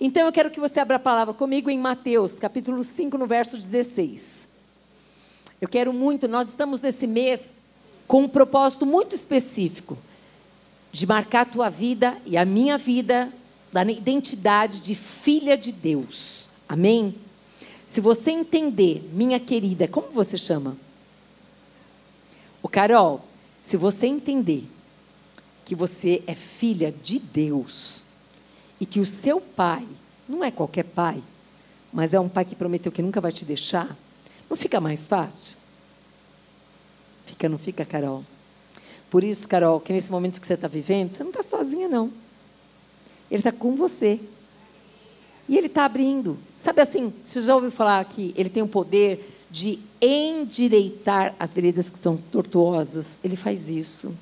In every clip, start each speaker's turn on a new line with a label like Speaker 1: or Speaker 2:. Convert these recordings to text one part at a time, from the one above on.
Speaker 1: Então eu quero que você abra a palavra comigo em Mateus, capítulo 5, no verso 16. Eu quero muito, nós estamos nesse mês com um propósito muito específico de marcar a tua vida e a minha vida da identidade de filha de Deus. Amém? Se você entender, minha querida, como você chama? O Carol, se você entender que você é filha de Deus e que o seu pai não é qualquer pai, mas é um pai que prometeu que nunca vai te deixar, não fica mais fácil? Fica, não fica, Carol? Por isso, Carol, que nesse momento que você está vivendo, você não está sozinha, não. Ele está com você. E ele está abrindo. Sabe assim, você já ouviu falar que ele tem o poder de endireitar as veredas que são tortuosas? Ele faz isso.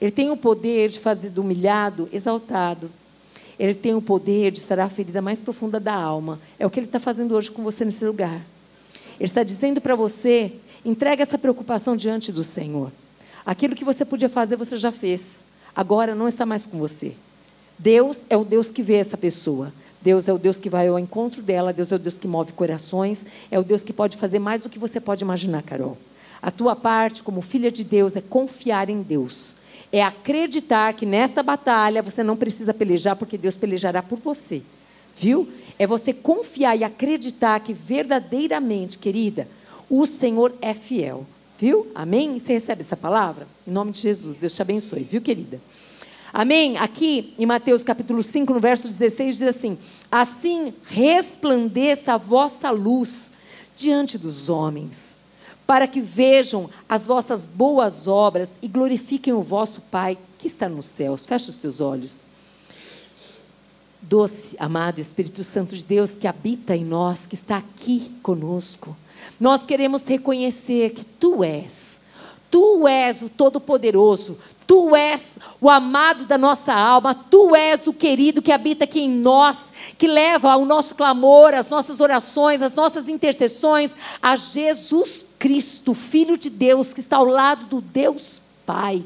Speaker 1: Ele tem o poder de fazer do humilhado exaltado. Ele tem o poder de sarar a ferida mais profunda da alma. É o que ele está fazendo hoje com você nesse lugar. Ele está dizendo para você: entregue essa preocupação diante do Senhor. Aquilo que você podia fazer, você já fez. Agora não está mais com você. Deus é o Deus que vê essa pessoa. Deus é o Deus que vai ao encontro dela. Deus é o Deus que move corações. É o Deus que pode fazer mais do que você pode imaginar, Carol. A tua parte, como filha de Deus, é confiar em Deus é acreditar que nesta batalha você não precisa pelejar, porque Deus pelejará por você. Viu? É você confiar e acreditar que verdadeiramente, querida, o Senhor é fiel. Viu? Amém? Você recebe essa palavra? Em nome de Jesus. Deus te abençoe, viu, querida? Amém? Aqui em Mateus capítulo 5, no verso 16, diz assim: Assim resplandeça a vossa luz diante dos homens para que vejam as vossas boas obras e glorifiquem o vosso Pai que está nos céus. Fecha os teus olhos. Doce, amado Espírito Santo de Deus que habita em nós, que está aqui conosco. Nós queremos reconhecer que tu és Tu és o Todo-Poderoso, Tu és o amado da nossa alma, Tu és o querido que habita aqui em nós, que leva o nosso clamor, as nossas orações, as nossas intercessões a Jesus Cristo, Filho de Deus, que está ao lado do Deus Pai.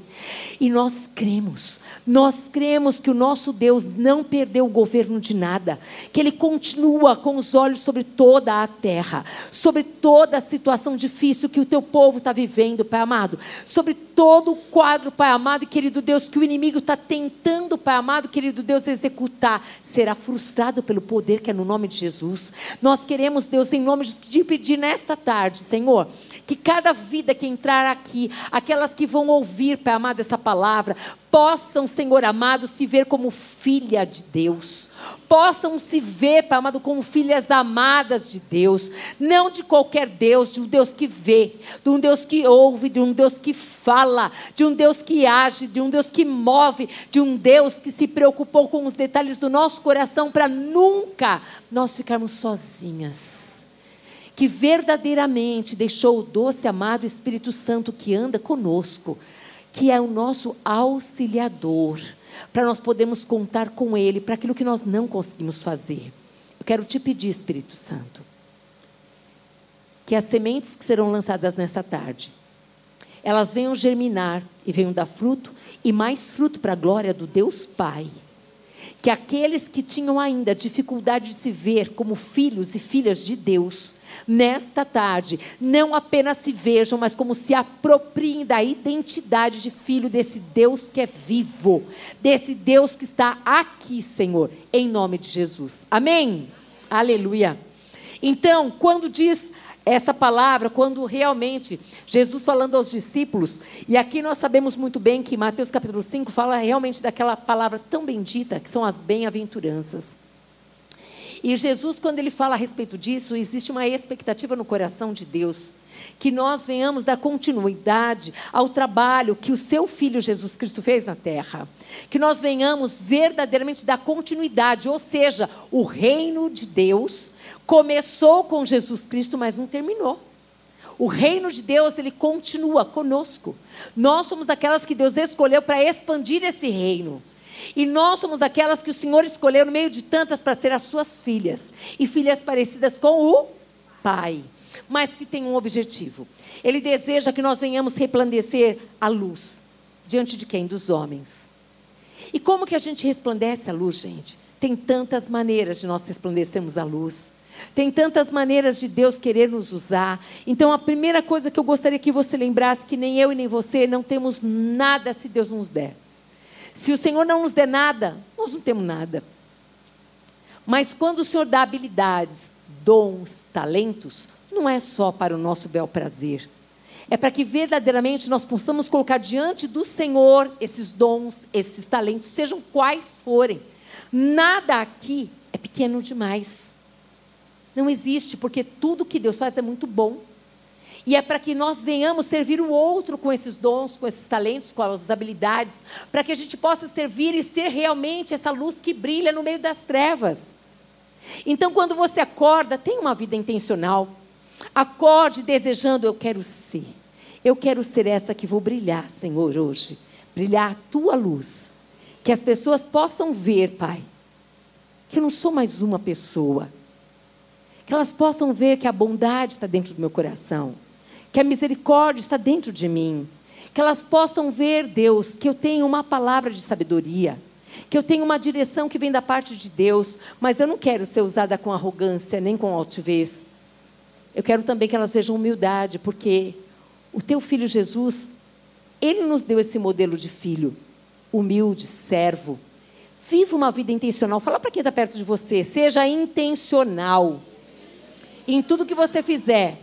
Speaker 1: E nós cremos, nós cremos que o nosso Deus não perdeu o governo de nada, que Ele continua com os olhos sobre toda a terra, sobre toda a situação difícil que o teu povo está vivendo, Pai amado, sobre todo o quadro, Pai amado e querido Deus, que o inimigo está tentando, Pai amado, querido Deus, executar, será frustrado pelo poder que é no nome de Jesus. Nós queremos, Deus, em nome de pedir nesta tarde, Senhor, que cada vida que entrar aqui, aquelas que vão ouvir, Pai amado, essa palavra, possam, Senhor amado, se ver como filha de Deus. Possam se ver, Pai amado, como filhas amadas de Deus. Não de qualquer Deus, de um Deus que vê, de um Deus que ouve, de um Deus que fala, de um Deus que age, de um Deus que move, de um Deus que se preocupou com os detalhes do nosso coração para nunca nós ficarmos sozinhas. Que verdadeiramente deixou o doce amado Espírito Santo que anda conosco que é o nosso auxiliador, para nós podermos contar com Ele para aquilo que nós não conseguimos fazer. Eu quero te pedir, Espírito Santo, que as sementes que serão lançadas nessa tarde, elas venham germinar e venham dar fruto, e mais fruto para a glória do Deus Pai que aqueles que tinham ainda dificuldade de se ver como filhos e filhas de Deus, nesta tarde, não apenas se vejam, mas como se apropriem da identidade de filho desse Deus que é vivo, desse Deus que está aqui, Senhor, em nome de Jesus. Amém? Aleluia. Então, quando diz essa palavra quando realmente Jesus falando aos discípulos, e aqui nós sabemos muito bem que Mateus capítulo 5 fala realmente daquela palavra tão bendita que são as bem-aventuranças. E Jesus, quando ele fala a respeito disso, existe uma expectativa no coração de Deus que nós venhamos dar continuidade ao trabalho que o seu filho Jesus Cristo fez na terra. Que nós venhamos verdadeiramente dar continuidade, ou seja, o reino de Deus começou com Jesus Cristo, mas não terminou. O reino de Deus, ele continua conosco. Nós somos aquelas que Deus escolheu para expandir esse reino. E nós somos aquelas que o Senhor escolheu no meio de tantas para ser as suas filhas. E filhas parecidas com o Pai mas que tem um objetivo. Ele deseja que nós venhamos resplandecer a luz diante de quem? Dos homens. E como que a gente resplandece a luz, gente? Tem tantas maneiras de nós resplandecermos a luz. Tem tantas maneiras de Deus querer nos usar. Então, a primeira coisa que eu gostaria que você lembrasse que nem eu e nem você não temos nada se Deus nos der. Se o Senhor não nos der nada, nós não temos nada. Mas quando o Senhor dá habilidades, dons, talentos, não é só para o nosso bel prazer. É para que verdadeiramente nós possamos colocar diante do Senhor esses dons, esses talentos, sejam quais forem. Nada aqui é pequeno demais. Não existe, porque tudo que Deus faz é muito bom. E é para que nós venhamos servir o outro com esses dons, com esses talentos, com as habilidades, para que a gente possa servir e ser realmente essa luz que brilha no meio das trevas. Então, quando você acorda, tenha uma vida intencional. Acorde desejando, eu quero ser. Eu quero ser essa que vou brilhar, Senhor, hoje. Brilhar a tua luz. Que as pessoas possam ver, Pai, que eu não sou mais uma pessoa que elas possam ver que a bondade está dentro do meu coração, que a misericórdia está dentro de mim, que elas possam ver, Deus, que eu tenho uma palavra de sabedoria, que eu tenho uma direção que vem da parte de Deus, mas eu não quero ser usada com arrogância nem com altivez. Eu quero também que elas vejam humildade, porque o teu filho Jesus, ele nos deu esse modelo de filho, humilde, servo. Viva uma vida intencional. Fala para quem está perto de você, seja intencional em tudo que você fizer.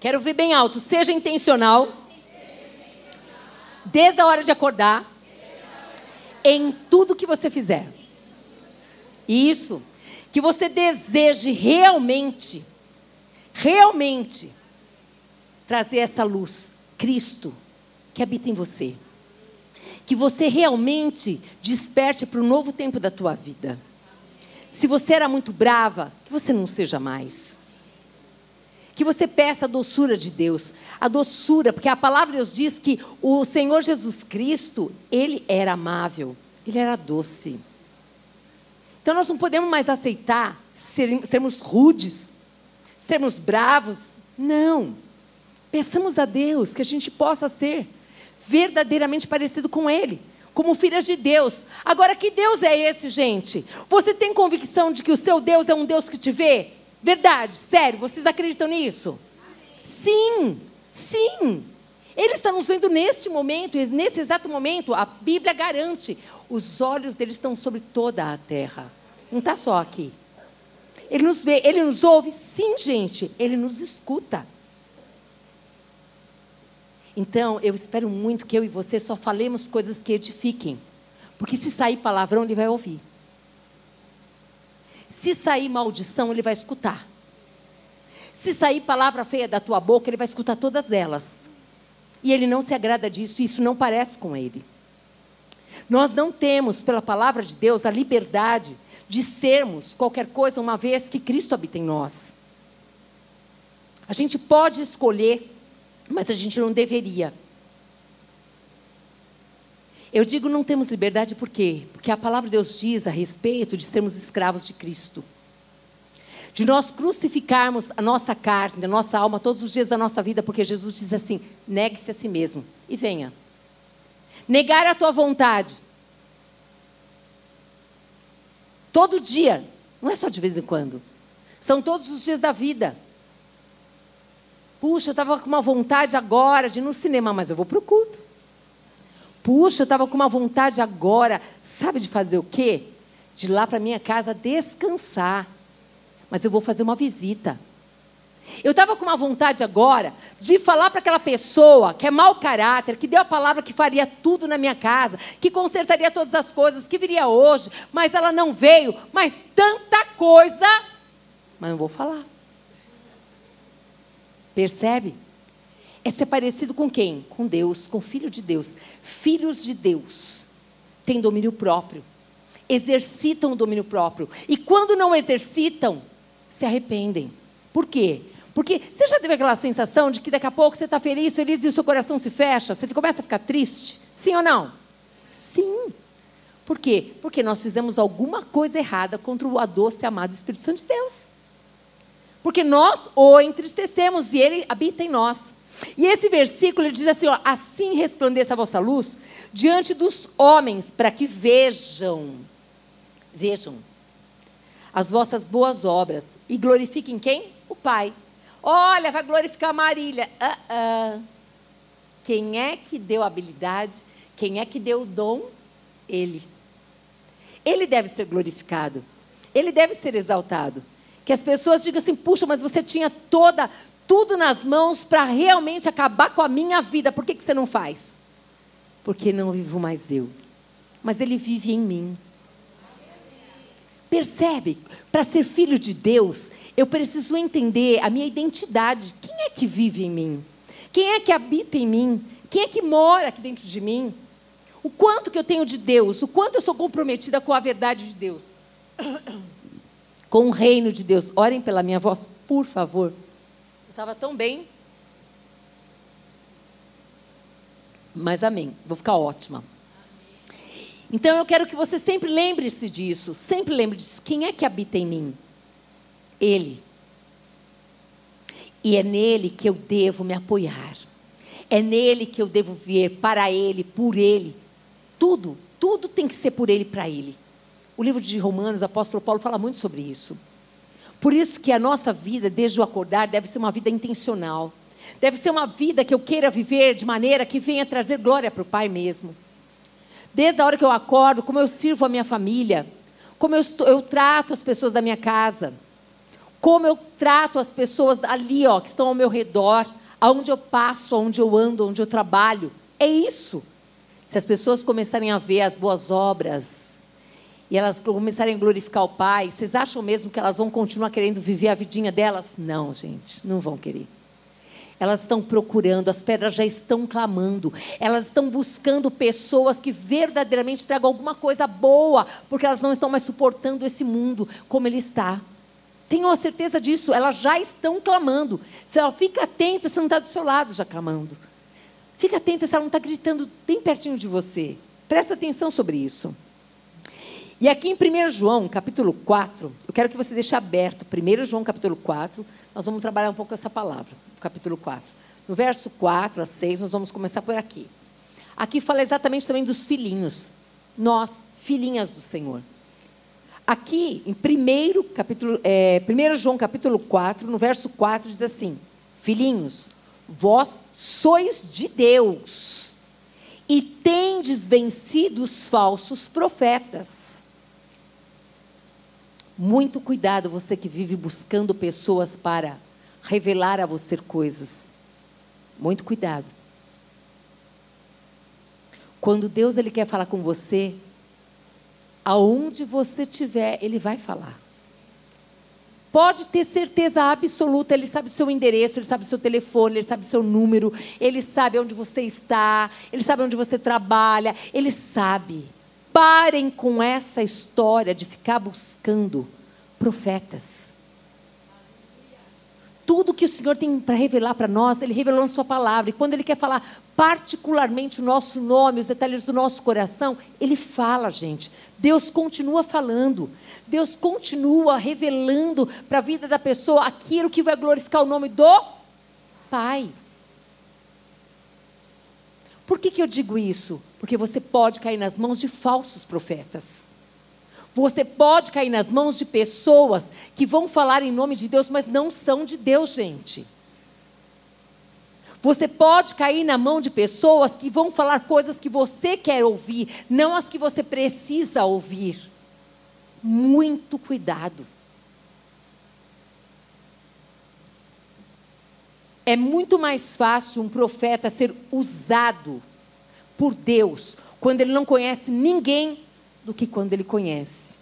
Speaker 1: Quero ver bem alto. Seja intencional. Desde a hora de acordar. Em tudo que você fizer. Isso. Que você deseje realmente, realmente, trazer essa luz, Cristo, que habita em você que você realmente desperte para o novo tempo da tua vida. Se você era muito brava, que você não seja mais. Que você peça a doçura de Deus, a doçura, porque a palavra de Deus diz que o Senhor Jesus Cristo, ele era amável, ele era doce. Então nós não podemos mais aceitar ser, sermos rudes, sermos bravos. Não. Peçamos a Deus que a gente possa ser verdadeiramente parecido com Ele, como filhas de Deus. Agora, que Deus é esse, gente? Você tem convicção de que o seu Deus é um Deus que te vê? Verdade, sério, vocês acreditam nisso? Sim, sim. Ele está nos vendo neste momento, nesse exato momento, a Bíblia garante: os olhos dele estão sobre toda a terra, não está só aqui. Ele nos vê, ele nos ouve, sim, gente, ele nos escuta. Então, eu espero muito que eu e você só falemos coisas que edifiquem. Porque se sair palavrão, ele vai ouvir. Se sair maldição, ele vai escutar. Se sair palavra feia da tua boca, ele vai escutar todas elas. E ele não se agrada disso, isso não parece com ele. Nós não temos, pela palavra de Deus, a liberdade de sermos qualquer coisa, uma vez que Cristo habita em nós. A gente pode escolher mas a gente não deveria. Eu digo não temos liberdade por quê? Porque a palavra de Deus diz a respeito de sermos escravos de Cristo. De nós crucificarmos a nossa carne, a nossa alma todos os dias da nossa vida, porque Jesus diz assim: negue-se a si mesmo e venha. Negar a tua vontade. Todo dia, não é só de vez em quando. São todos os dias da vida. Puxa, eu estava com uma vontade agora de ir no cinema, mas eu vou para o culto. Puxa, eu estava com uma vontade agora, sabe de fazer o quê? De ir lá para minha casa descansar. Mas eu vou fazer uma visita. Eu estava com uma vontade agora de falar para aquela pessoa que é mau caráter, que deu a palavra que faria tudo na minha casa, que consertaria todas as coisas, que viria hoje, mas ela não veio, mas tanta coisa, mas não vou falar. Percebe? É ser parecido com quem? Com Deus, com Filho de Deus. Filhos de Deus têm domínio próprio, exercitam o domínio próprio. E quando não exercitam, se arrependem. Por quê? Porque você já teve aquela sensação de que daqui a pouco você está feliz, feliz e o seu coração se fecha, você começa a ficar triste? Sim ou não? Sim. Por quê? Porque nós fizemos alguma coisa errada contra o doce amado Espírito Santo de Deus. Porque nós o entristecemos e ele habita em nós. E esse versículo ele diz assim: ó, assim resplandeça a vossa luz diante dos homens, para que vejam, vejam as vossas boas obras e glorifiquem quem? O Pai. Olha, vai glorificar Marília. Uh -uh. Quem é que deu habilidade? Quem é que deu o dom? Ele. Ele deve ser glorificado. Ele deve ser exaltado. Que as pessoas digam assim: puxa, mas você tinha toda, tudo nas mãos para realmente acabar com a minha vida. Por que, que você não faz? Porque não vivo mais eu. Mas Ele vive em mim. Percebe? Para ser filho de Deus, eu preciso entender a minha identidade. Quem é que vive em mim? Quem é que habita em mim? Quem é que mora aqui dentro de mim? O quanto que eu tenho de Deus? O quanto eu sou comprometida com a verdade de Deus? Com o reino de Deus. Orem pela minha voz, por favor. Eu estava tão bem. Mas amém. Vou ficar ótima. Então eu quero que você sempre lembre-se disso, sempre lembre disso. Quem é que habita em mim? Ele. E é nele que eu devo me apoiar. É nele que eu devo vir para ele, por ele. Tudo, tudo tem que ser por ele, para ele. O livro de Romanos, o apóstolo Paulo fala muito sobre isso. Por isso que a nossa vida, desde o acordar, deve ser uma vida intencional. Deve ser uma vida que eu queira viver de maneira que venha trazer glória para o Pai mesmo. Desde a hora que eu acordo, como eu sirvo a minha família, como eu, eu trato as pessoas da minha casa, como eu trato as pessoas ali, ó, que estão ao meu redor, aonde eu passo, aonde eu ando, onde eu trabalho. É isso. Se as pessoas começarem a ver as boas obras e elas começarem a glorificar o Pai, vocês acham mesmo que elas vão continuar querendo viver a vidinha delas? Não, gente, não vão querer. Elas estão procurando, as pedras já estão clamando, elas estão buscando pessoas que verdadeiramente tragam alguma coisa boa, porque elas não estão mais suportando esse mundo como ele está. Tenham a certeza disso, elas já estão clamando. Fica atenta se não está do seu lado já clamando. Fica atenta se ela não está gritando bem pertinho de você. Presta atenção sobre isso. E aqui em 1 João, capítulo 4, eu quero que você deixe aberto 1 João, capítulo 4, nós vamos trabalhar um pouco essa palavra, capítulo 4. No verso 4 a 6, nós vamos começar por aqui. Aqui fala exatamente também dos filhinhos. Nós, filhinhas do Senhor. Aqui, em 1 capítulo, é, 1 João capítulo 4, no verso 4, diz assim: Filhinhos, vós sois de Deus e tendes vencido os falsos profetas muito cuidado, você que vive buscando pessoas para revelar a você coisas. Muito cuidado. Quando Deus ele quer falar com você, aonde você estiver, ele vai falar. Pode ter certeza absoluta, ele sabe o seu endereço, ele sabe o seu telefone, ele sabe o seu número, ele sabe onde você está, ele sabe onde você trabalha, ele sabe. Parem com essa história de ficar buscando profetas. Tudo que o Senhor tem para revelar para nós, Ele revelou na Sua palavra. E quando Ele quer falar particularmente o nosso nome, os detalhes do nosso coração, Ele fala, gente. Deus continua falando. Deus continua revelando para a vida da pessoa aquilo que vai glorificar o nome do Pai. Por que, que eu digo isso? Porque você pode cair nas mãos de falsos profetas. Você pode cair nas mãos de pessoas que vão falar em nome de Deus, mas não são de Deus, gente. Você pode cair na mão de pessoas que vão falar coisas que você quer ouvir, não as que você precisa ouvir. Muito cuidado. É muito mais fácil um profeta ser usado por Deus quando ele não conhece ninguém do que quando ele conhece.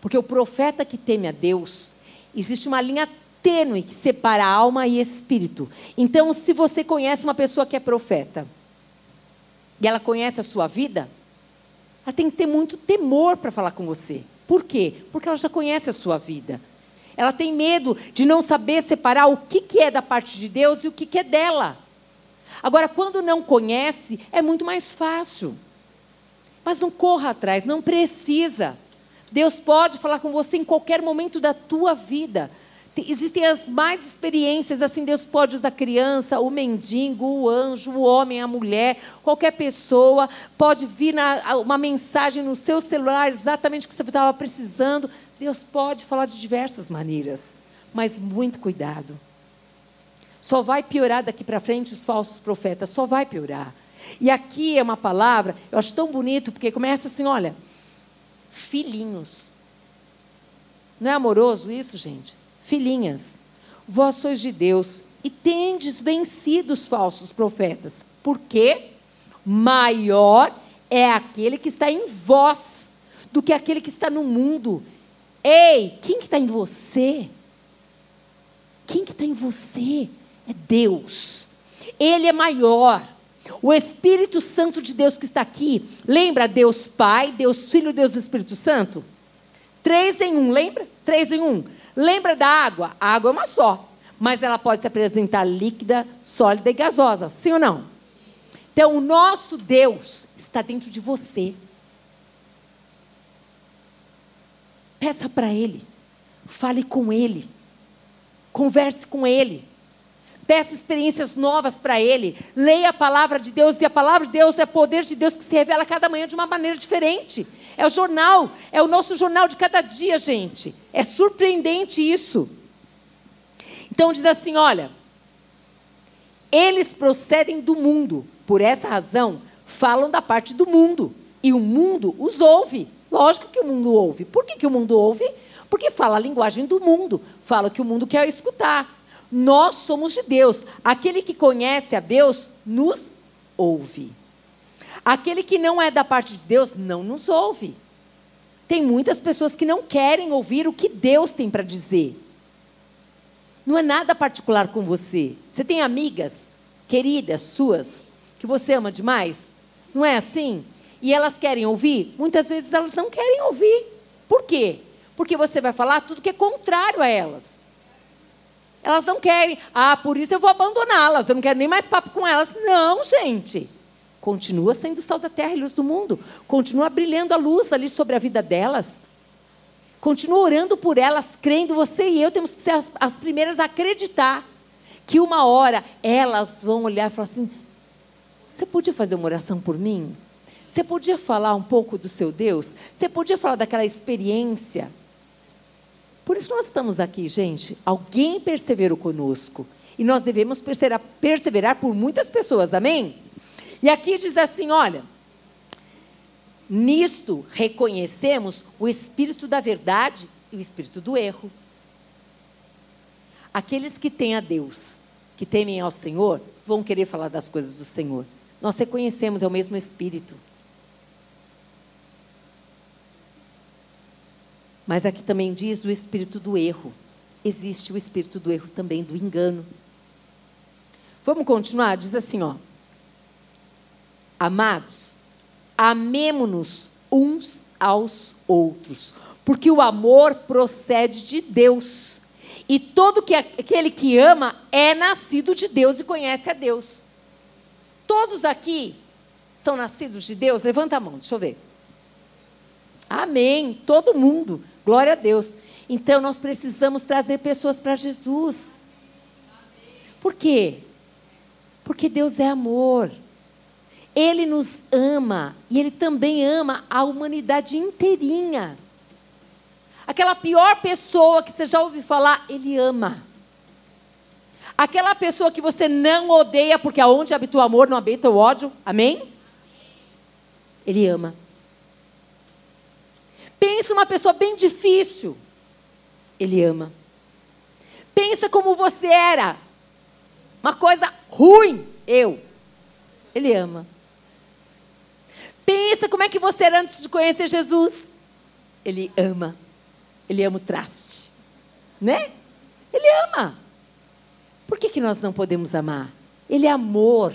Speaker 1: Porque o profeta que teme a Deus, existe uma linha tênue que separa alma e espírito. Então, se você conhece uma pessoa que é profeta e ela conhece a sua vida, ela tem que ter muito temor para falar com você. Por quê? Porque ela já conhece a sua vida. Ela tem medo de não saber separar o que, que é da parte de Deus e o que, que é dela. Agora, quando não conhece, é muito mais fácil. Mas não corra atrás, não precisa. Deus pode falar com você em qualquer momento da tua vida. Existem as mais experiências, assim, Deus pode usar a criança, o mendigo, o anjo, o homem, a mulher, qualquer pessoa, pode vir na, uma mensagem no seu celular, exatamente o que você estava precisando. Deus pode falar de diversas maneiras, mas muito cuidado. Só vai piorar daqui para frente os falsos profetas, só vai piorar. E aqui é uma palavra, eu acho tão bonito, porque começa assim: olha, filhinhos. Não é amoroso isso, gente? Filhinhas, vós sois de Deus e tendes vencido os falsos profetas. Porque maior é aquele que está em vós do que aquele que está no mundo. Ei, quem que está em você? Quem que está em você? É Deus. Ele é maior. O Espírito Santo de Deus que está aqui, lembra Deus Pai, Deus Filho, Deus Espírito Santo? Três em um, lembra? Três em um. Lembra da água? A água é uma só, mas ela pode se apresentar líquida, sólida e gasosa, sim ou não? Então, o nosso Deus está dentro de você. Peça para Ele, fale com Ele, converse com Ele, peça experiências novas para Ele, leia a palavra de Deus, e a palavra de Deus é poder de Deus que se revela cada manhã de uma maneira diferente. É o jornal, é o nosso jornal de cada dia, gente. É surpreendente isso. Então diz assim: olha, eles procedem do mundo, por essa razão, falam da parte do mundo. E o mundo os ouve. Lógico que o mundo ouve. Por que, que o mundo ouve? Porque fala a linguagem do mundo, fala que o mundo quer escutar. Nós somos de Deus. Aquele que conhece a Deus nos ouve. Aquele que não é da parte de Deus não nos ouve. Tem muitas pessoas que não querem ouvir o que Deus tem para dizer. Não é nada particular com você. Você tem amigas queridas suas que você ama demais? Não é assim? E elas querem ouvir? Muitas vezes elas não querem ouvir. Por quê? Porque você vai falar tudo que é contrário a elas. Elas não querem. Ah, por isso eu vou abandoná-las. Eu não quero nem mais papo com elas. Não, gente. Continua sendo sal da terra e luz do mundo. Continua brilhando a luz ali sobre a vida delas. Continua orando por elas, crendo. Você e eu temos que ser as, as primeiras a acreditar que uma hora elas vão olhar e falar assim: Você podia fazer uma oração por mim? Você podia falar um pouco do seu Deus? Você podia falar daquela experiência? Por isso nós estamos aqui, gente. Alguém perseverou conosco. E nós devemos perseverar, perseverar por muitas pessoas, amém? E aqui diz assim: olha, nisto reconhecemos o espírito da verdade e o espírito do erro. Aqueles que têm a Deus, que temem ao Senhor, vão querer falar das coisas do Senhor. Nós reconhecemos, é o mesmo espírito. Mas aqui também diz do espírito do erro. Existe o espírito do erro também, do engano. Vamos continuar? Diz assim, ó. Amados, amemo-nos uns aos outros, porque o amor procede de Deus. E todo que, aquele que ama é nascido de Deus e conhece a Deus. Todos aqui são nascidos de Deus? Levanta a mão, deixa eu ver. Amém. Todo mundo. Glória a Deus. Então nós precisamos trazer pessoas para Jesus. Por quê? Porque Deus é amor. Ele nos ama e Ele também ama a humanidade inteirinha. Aquela pior pessoa que você já ouviu falar, Ele ama. Aquela pessoa que você não odeia, porque aonde habita o amor não habita o ódio, amém? Ele ama. Pensa uma pessoa bem difícil, Ele ama. Pensa como você era, uma coisa ruim, eu, Ele ama. Pensa como é que você era antes de conhecer Jesus. Ele ama. Ele ama o traste. Né? Ele ama. Por que, que nós não podemos amar? Ele é amor.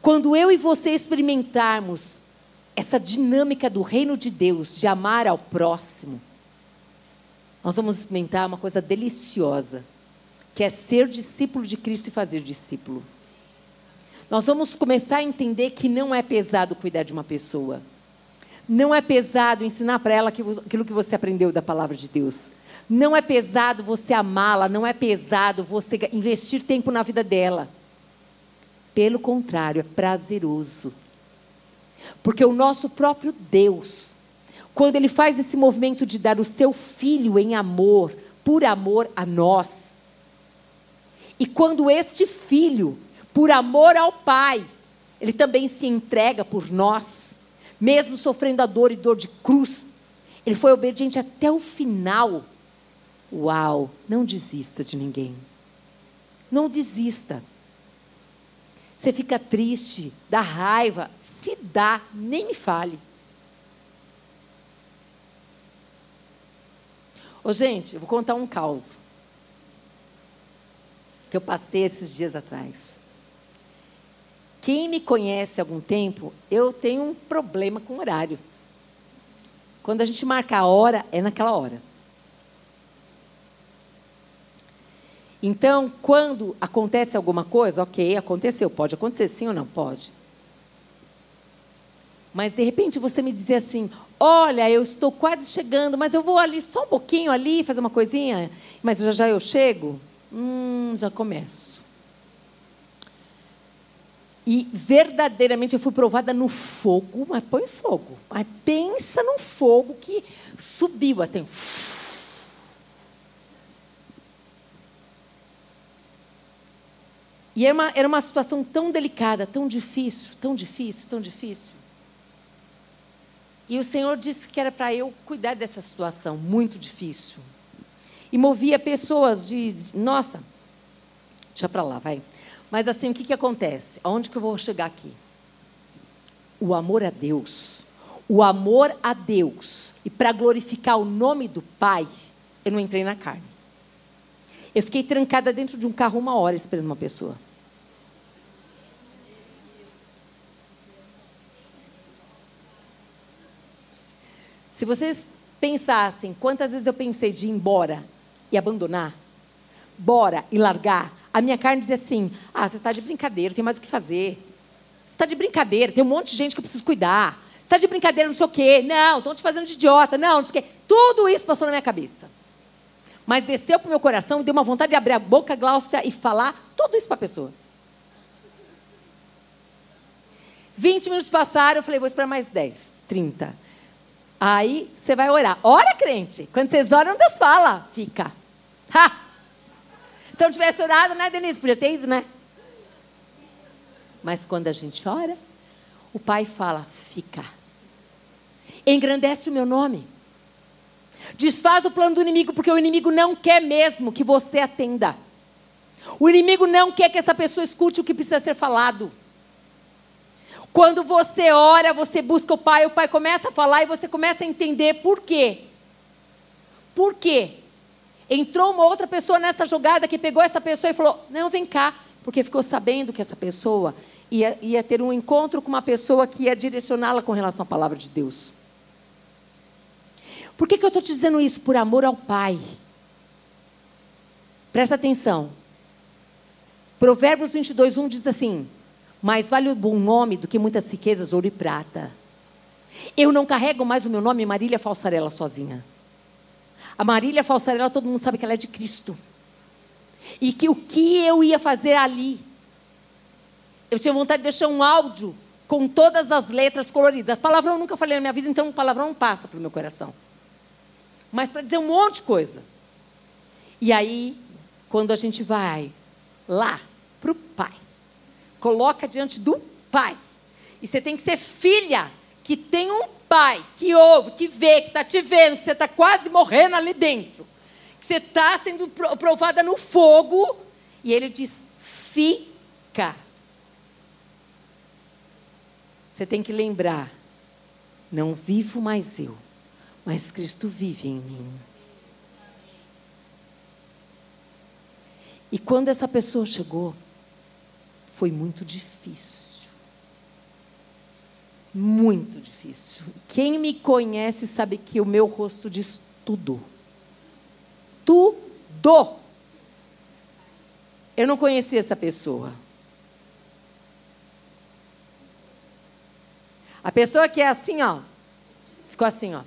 Speaker 1: Quando eu e você experimentarmos essa dinâmica do reino de Deus, de amar ao próximo, nós vamos experimentar uma coisa deliciosa, que é ser discípulo de Cristo e fazer discípulo. Nós vamos começar a entender que não é pesado cuidar de uma pessoa. Não é pesado ensinar para ela aquilo que você aprendeu da palavra de Deus. Não é pesado você amá-la, não é pesado você investir tempo na vida dela. Pelo contrário, é prazeroso. Porque o nosso próprio Deus, quando Ele faz esse movimento de dar o seu filho em amor, por amor a nós, e quando este filho, por amor ao Pai, ele também se entrega por nós, mesmo sofrendo a dor e dor de cruz, ele foi obediente até o final. Uau, não desista de ninguém. Não desista. Você fica triste, dá raiva, se dá, nem me fale. Ô, gente, eu vou contar um caos que eu passei esses dias atrás. Quem me conhece há algum tempo, eu tenho um problema com horário. Quando a gente marca a hora, é naquela hora. Então, quando acontece alguma coisa, ok, aconteceu, pode acontecer sim ou não? Pode. Mas de repente você me dizer assim: olha, eu estou quase chegando, mas eu vou ali só um pouquinho ali fazer uma coisinha, mas já já eu chego. Hum, já começo. E verdadeiramente eu fui provada no fogo, mas põe fogo. Mas pensa no fogo que subiu assim. E era uma, era uma situação tão delicada, tão difícil, tão difícil, tão difícil. E o Senhor disse que era para eu cuidar dessa situação muito difícil e movia pessoas de, de nossa, deixa para lá, vai. Mas assim, o que, que acontece? Aonde que eu vou chegar aqui? O amor a Deus, o amor a Deus e para glorificar o nome do Pai, eu não entrei na carne. Eu fiquei trancada dentro de um carro uma hora esperando uma pessoa. Se vocês pensassem quantas vezes eu pensei de ir embora e abandonar, bora e largar, a minha carne dizia assim: ah, você está de brincadeira, tem mais o que fazer. Você está de brincadeira, tem um monte de gente que eu preciso cuidar. Você está de brincadeira, não sei o quê. Não, estão te fazendo de idiota. Não, não sei o quê. Tudo isso passou na minha cabeça. Mas desceu para o meu coração e deu uma vontade de abrir a boca, Gláucia, e falar tudo isso para a pessoa. 20 minutos passaram, eu falei, vou esperar mais 10, 30. Aí você vai orar. Ora, crente. Quando vocês oram, Deus fala. Fica. Ha! Se eu não tivesse orado, né, Denise? Podia ter ido, né? Mas quando a gente ora, o Pai fala: fica. Engrandece o meu nome. Desfaz o plano do inimigo, porque o inimigo não quer mesmo que você atenda. O inimigo não quer que essa pessoa escute o que precisa ser falado. Quando você ora, você busca o Pai, o Pai começa a falar e você começa a entender por quê. Por quê? Entrou uma outra pessoa nessa jogada que pegou essa pessoa e falou: Não, vem cá, porque ficou sabendo que essa pessoa ia, ia ter um encontro com uma pessoa que ia direcioná-la com relação à palavra de Deus. Por que, que eu estou te dizendo isso? Por amor ao Pai. Presta atenção. Provérbios 22, 1 diz assim: Mais vale o bom nome do que muitas riquezas, ouro e prata. Eu não carrego mais o meu nome Marília Falsarela sozinha. A Marília Falsarela, todo mundo sabe que ela é de Cristo. E que o que eu ia fazer ali? Eu tinha vontade de deixar um áudio com todas as letras coloridas. Palavrão eu nunca falei na minha vida, então o palavrão não passa pelo meu coração mas para dizer um monte de coisa. E aí, quando a gente vai lá para o pai, coloca diante do pai, e você tem que ser filha que tem um pai que ouve, que vê, que está te vendo, que você está quase morrendo ali dentro, que você está sendo provada no fogo, e ele diz: fica. Você tem que lembrar: não vivo mais eu mas Cristo vive em mim. E quando essa pessoa chegou, foi muito difícil. Muito difícil. Quem me conhece sabe que o meu rosto diz tudo. Tudo. Eu não conhecia essa pessoa. A pessoa que é assim, ó, ficou assim, ó.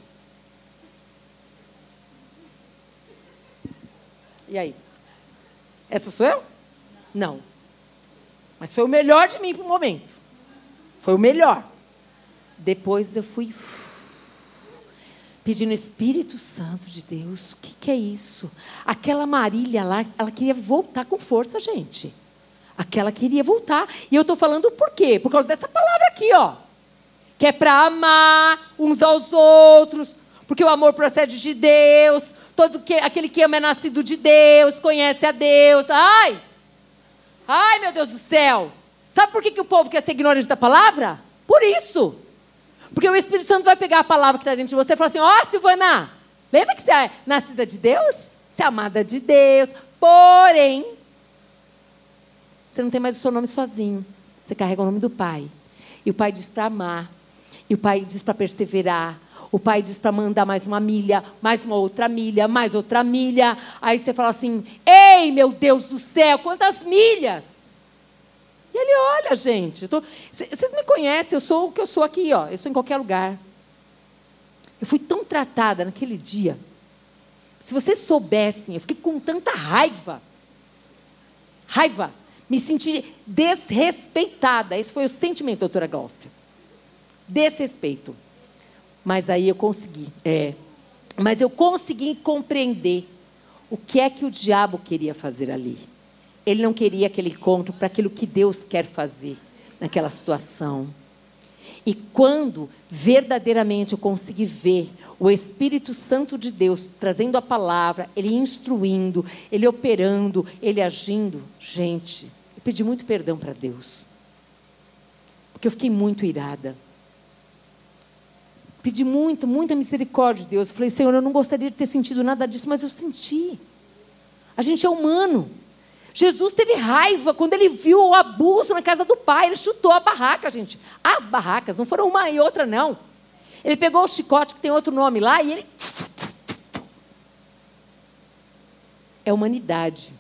Speaker 1: E aí? Essa sou eu? Não. Mas foi o melhor de mim para o momento. Foi o melhor. Depois eu fui pedindo Espírito Santo de Deus, o que, que é isso? Aquela Marília lá, ela queria voltar com força, gente. Aquela queria voltar. E eu estou falando por quê? Por causa dessa palavra aqui, ó. Que é para amar uns aos outros, porque o amor procede de Deus. Todo que, aquele que ama é nascido de Deus, conhece a Deus. Ai! Ai, meu Deus do céu! Sabe por que, que o povo quer ser ignorante da palavra? Por isso. Porque o Espírito Santo vai pegar a palavra que está dentro de você e falar assim: Ó, oh, Silvana, lembra que você é nascida de Deus? Você é amada de Deus. Porém, você não tem mais o seu nome sozinho. Você carrega o nome do Pai. E o Pai diz para amar. E o Pai diz para perseverar. O pai diz para mandar mais uma milha, mais uma outra milha, mais outra milha. Aí você fala assim: Ei, meu Deus do céu, quantas milhas! E ele olha, gente. Vocês me conhecem, eu sou o que eu sou aqui, ó. Eu sou em qualquer lugar. Eu fui tão tratada naquele dia. Se vocês soubessem, eu fiquei com tanta raiva. Raiva. Me senti desrespeitada. Esse foi o sentimento, doutora Glaucia. Desrespeito. Mas aí eu consegui. É, mas eu consegui compreender o que é que o diabo queria fazer ali. Ele não queria aquele encontro para aquilo que Deus quer fazer naquela situação. E quando verdadeiramente eu consegui ver o Espírito Santo de Deus trazendo a palavra, ele instruindo, ele operando, ele agindo, gente, eu pedi muito perdão para Deus. Porque eu fiquei muito irada. Pedi muita, muita misericórdia de Deus. Falei, Senhor, eu não gostaria de ter sentido nada disso, mas eu senti. A gente é humano. Jesus teve raiva quando ele viu o abuso na casa do pai. Ele chutou a barraca, gente. As barracas, não foram uma e outra, não. Ele pegou o chicote, que tem outro nome lá, e ele. É humanidade.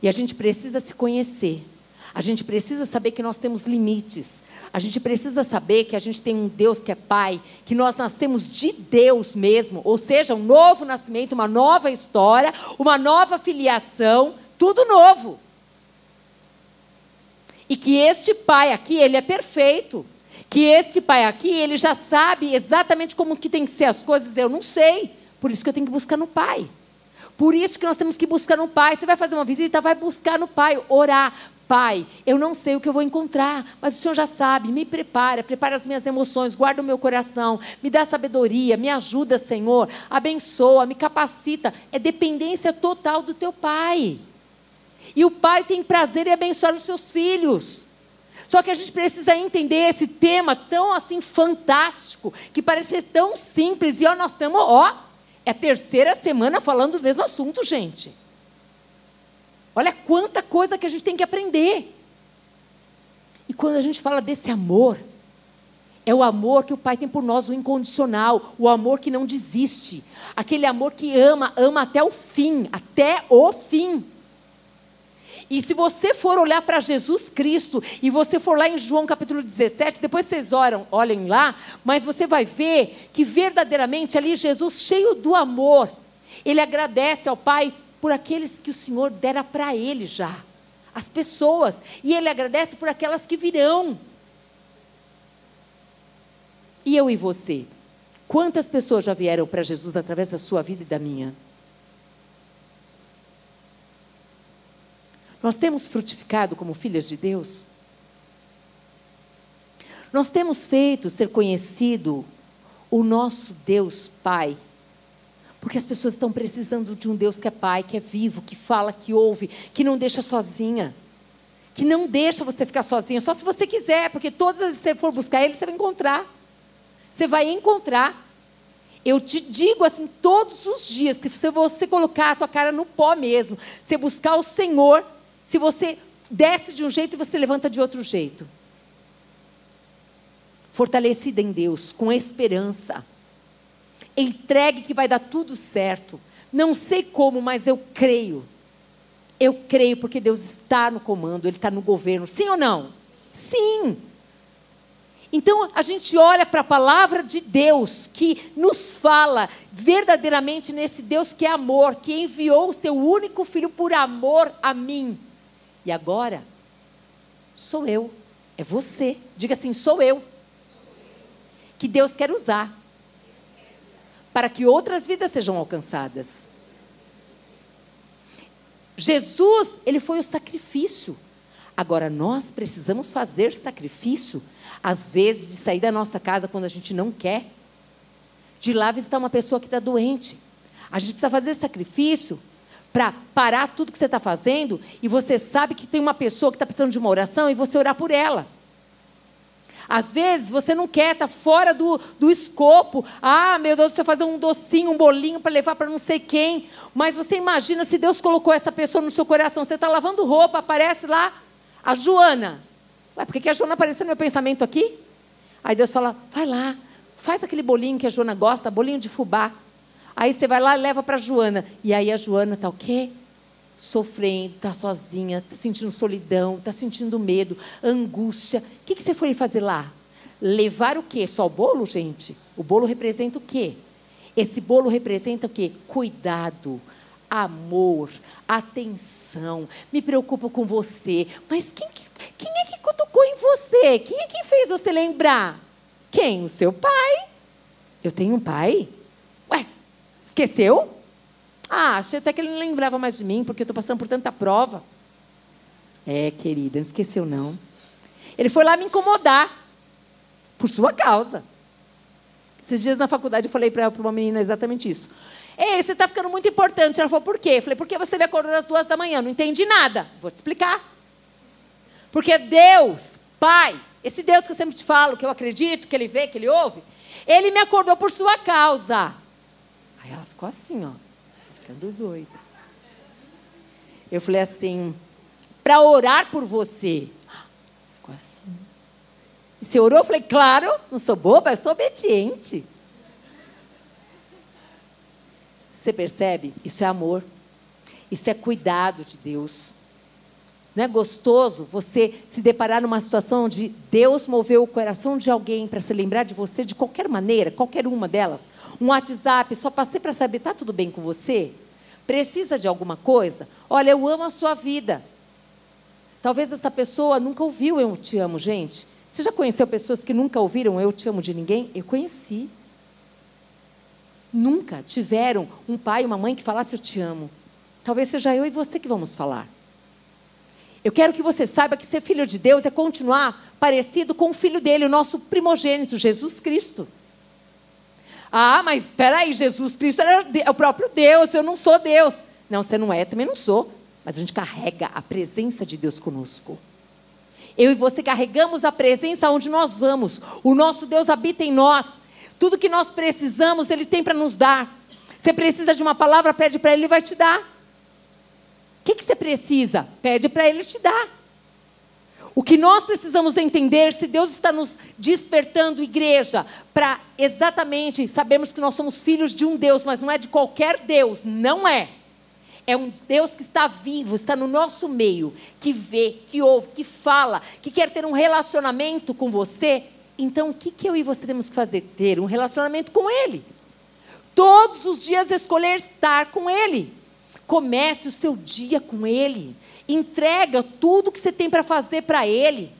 Speaker 1: E a gente precisa se conhecer. A gente precisa saber que nós temos limites. A gente precisa saber que a gente tem um Deus que é Pai, que nós nascemos de Deus mesmo, ou seja, um novo nascimento, uma nova história, uma nova filiação, tudo novo. E que este Pai aqui, ele é perfeito. Que este Pai aqui, ele já sabe exatamente como que tem que ser as coisas, eu não sei. Por isso que eu tenho que buscar no Pai. Por isso que nós temos que buscar no Pai. Você vai fazer uma visita, vai buscar no Pai, orar. Pai, eu não sei o que eu vou encontrar, mas o Senhor já sabe. Me prepara, prepara as minhas emoções, guarda o meu coração, me dá sabedoria, me ajuda, Senhor, abençoa, me capacita. É dependência total do teu Pai. E o Pai tem prazer em abençoar os seus filhos. Só que a gente precisa entender esse tema tão assim fantástico, que parece ser tão simples, e ó, nós estamos, ó, é a terceira semana falando do mesmo assunto, gente. Olha quanta coisa que a gente tem que aprender. E quando a gente fala desse amor, é o amor que o Pai tem por nós, o incondicional, o amor que não desiste, aquele amor que ama, ama até o fim, até o fim. E se você for olhar para Jesus Cristo, e você for lá em João capítulo 17, depois vocês oram, olhem lá, mas você vai ver que verdadeiramente ali Jesus, cheio do amor, ele agradece ao Pai por aqueles que o Senhor dera para ele já, as pessoas, e ele agradece por aquelas que virão. E eu e você? Quantas pessoas já vieram para Jesus através da sua vida e da minha? Nós temos frutificado como filhas de Deus? Nós temos feito ser conhecido o nosso Deus Pai porque as pessoas estão precisando de um Deus que é Pai, que é vivo, que fala, que ouve, que não deixa sozinha. Que não deixa você ficar sozinha, só se você quiser, porque todas as vezes que você for buscar Ele, você vai encontrar. Você vai encontrar. Eu te digo assim, todos os dias, que se você colocar a tua cara no pó mesmo, você buscar o Senhor, se você desce de um jeito e você levanta de outro jeito. Fortalecida em Deus, com esperança. Entregue que vai dar tudo certo. Não sei como, mas eu creio. Eu creio porque Deus está no comando, Ele está no governo. Sim ou não? Sim. Então a gente olha para a palavra de Deus que nos fala verdadeiramente nesse Deus que é amor, que enviou o seu único filho por amor a mim. E agora, sou eu, é você. Diga assim: sou eu. Que Deus quer usar para que outras vidas sejam alcançadas. Jesus, ele foi o sacrifício. Agora nós precisamos fazer sacrifício, às vezes de sair da nossa casa quando a gente não quer, de ir lá visitar uma pessoa que está doente. A gente precisa fazer sacrifício para parar tudo que você está fazendo e você sabe que tem uma pessoa que está precisando de uma oração e você orar por ela. Às vezes você não quer, está fora do, do escopo. Ah, meu Deus, você fazer um docinho, um bolinho para levar para não sei quem. Mas você imagina se Deus colocou essa pessoa no seu coração. Você está lavando roupa, aparece lá a Joana. Ué, por que a Joana apareceu no meu pensamento aqui? Aí Deus fala: vai lá, faz aquele bolinho que a Joana gosta, bolinho de fubá. Aí você vai lá e leva para a Joana. E aí a Joana está o quê? Sofrendo, está sozinha, está sentindo solidão, está sentindo medo, angústia. O que, que você foi fazer lá? Levar o quê? Só o bolo, gente? O bolo representa o quê? Esse bolo representa o quê? Cuidado, amor, atenção. Me preocupo com você. Mas quem, quem é que cutucou em você? Quem é que fez você lembrar? Quem? O seu pai. Eu tenho um pai? Ué, esqueceu? Ah, achei até que ele não lembrava mais de mim, porque eu estou passando por tanta prova. É, querida, não esqueceu não. Ele foi lá me incomodar, por sua causa. Esses dias na faculdade eu falei para uma menina exatamente isso. Ei, você está ficando muito importante. Ela falou, por quê? Eu falei, porque você me acordou às duas da manhã. Não entendi nada. Vou te explicar. Porque Deus, Pai, esse Deus que eu sempre te falo, que eu acredito, que Ele vê, que Ele ouve, Ele me acordou por sua causa. Aí ela ficou assim, ó, ficando doida. Eu falei assim, para orar por você. Ficou assim. E você orou? Eu falei, claro, não sou boba, eu sou obediente. Você percebe? Isso é amor. Isso é cuidado de Deus. Não é gostoso você se deparar numa situação onde Deus moveu o coração de alguém para se lembrar de você de qualquer maneira, qualquer uma delas? Um WhatsApp, só passei para saber, está tudo bem com você? Precisa de alguma coisa? Olha, eu amo a sua vida. Talvez essa pessoa nunca ouviu Eu Te Amo, gente. Você já conheceu pessoas que nunca ouviram Eu Te Amo de ninguém? Eu conheci nunca tiveram um pai, uma mãe que falasse eu te amo. Talvez seja eu e você que vamos falar. Eu quero que você saiba que ser filho de Deus é continuar parecido com o filho dele, o nosso primogênito, Jesus Cristo. Ah, mas espera aí, Jesus Cristo é o próprio Deus, eu não sou Deus. Não, você não é, também não sou. Mas a gente carrega a presença de Deus conosco. Eu e você carregamos a presença onde nós vamos. O nosso Deus habita em nós. Tudo que nós precisamos, Ele tem para nos dar. Você precisa de uma palavra, pede para Ele, Ele vai te dar. O que, que você precisa? Pede para Ele te dar. O que nós precisamos entender, se Deus está nos despertando, igreja, para exatamente sabermos que nós somos filhos de um Deus, mas não é de qualquer Deus, não é. É um Deus que está vivo, está no nosso meio, que vê, que ouve, que fala, que quer ter um relacionamento com você. Então, o que, que eu e você temos que fazer? Ter um relacionamento com Ele. Todos os dias escolher estar com Ele. Comece o seu dia com Ele. Entrega tudo que você tem para fazer para Ele.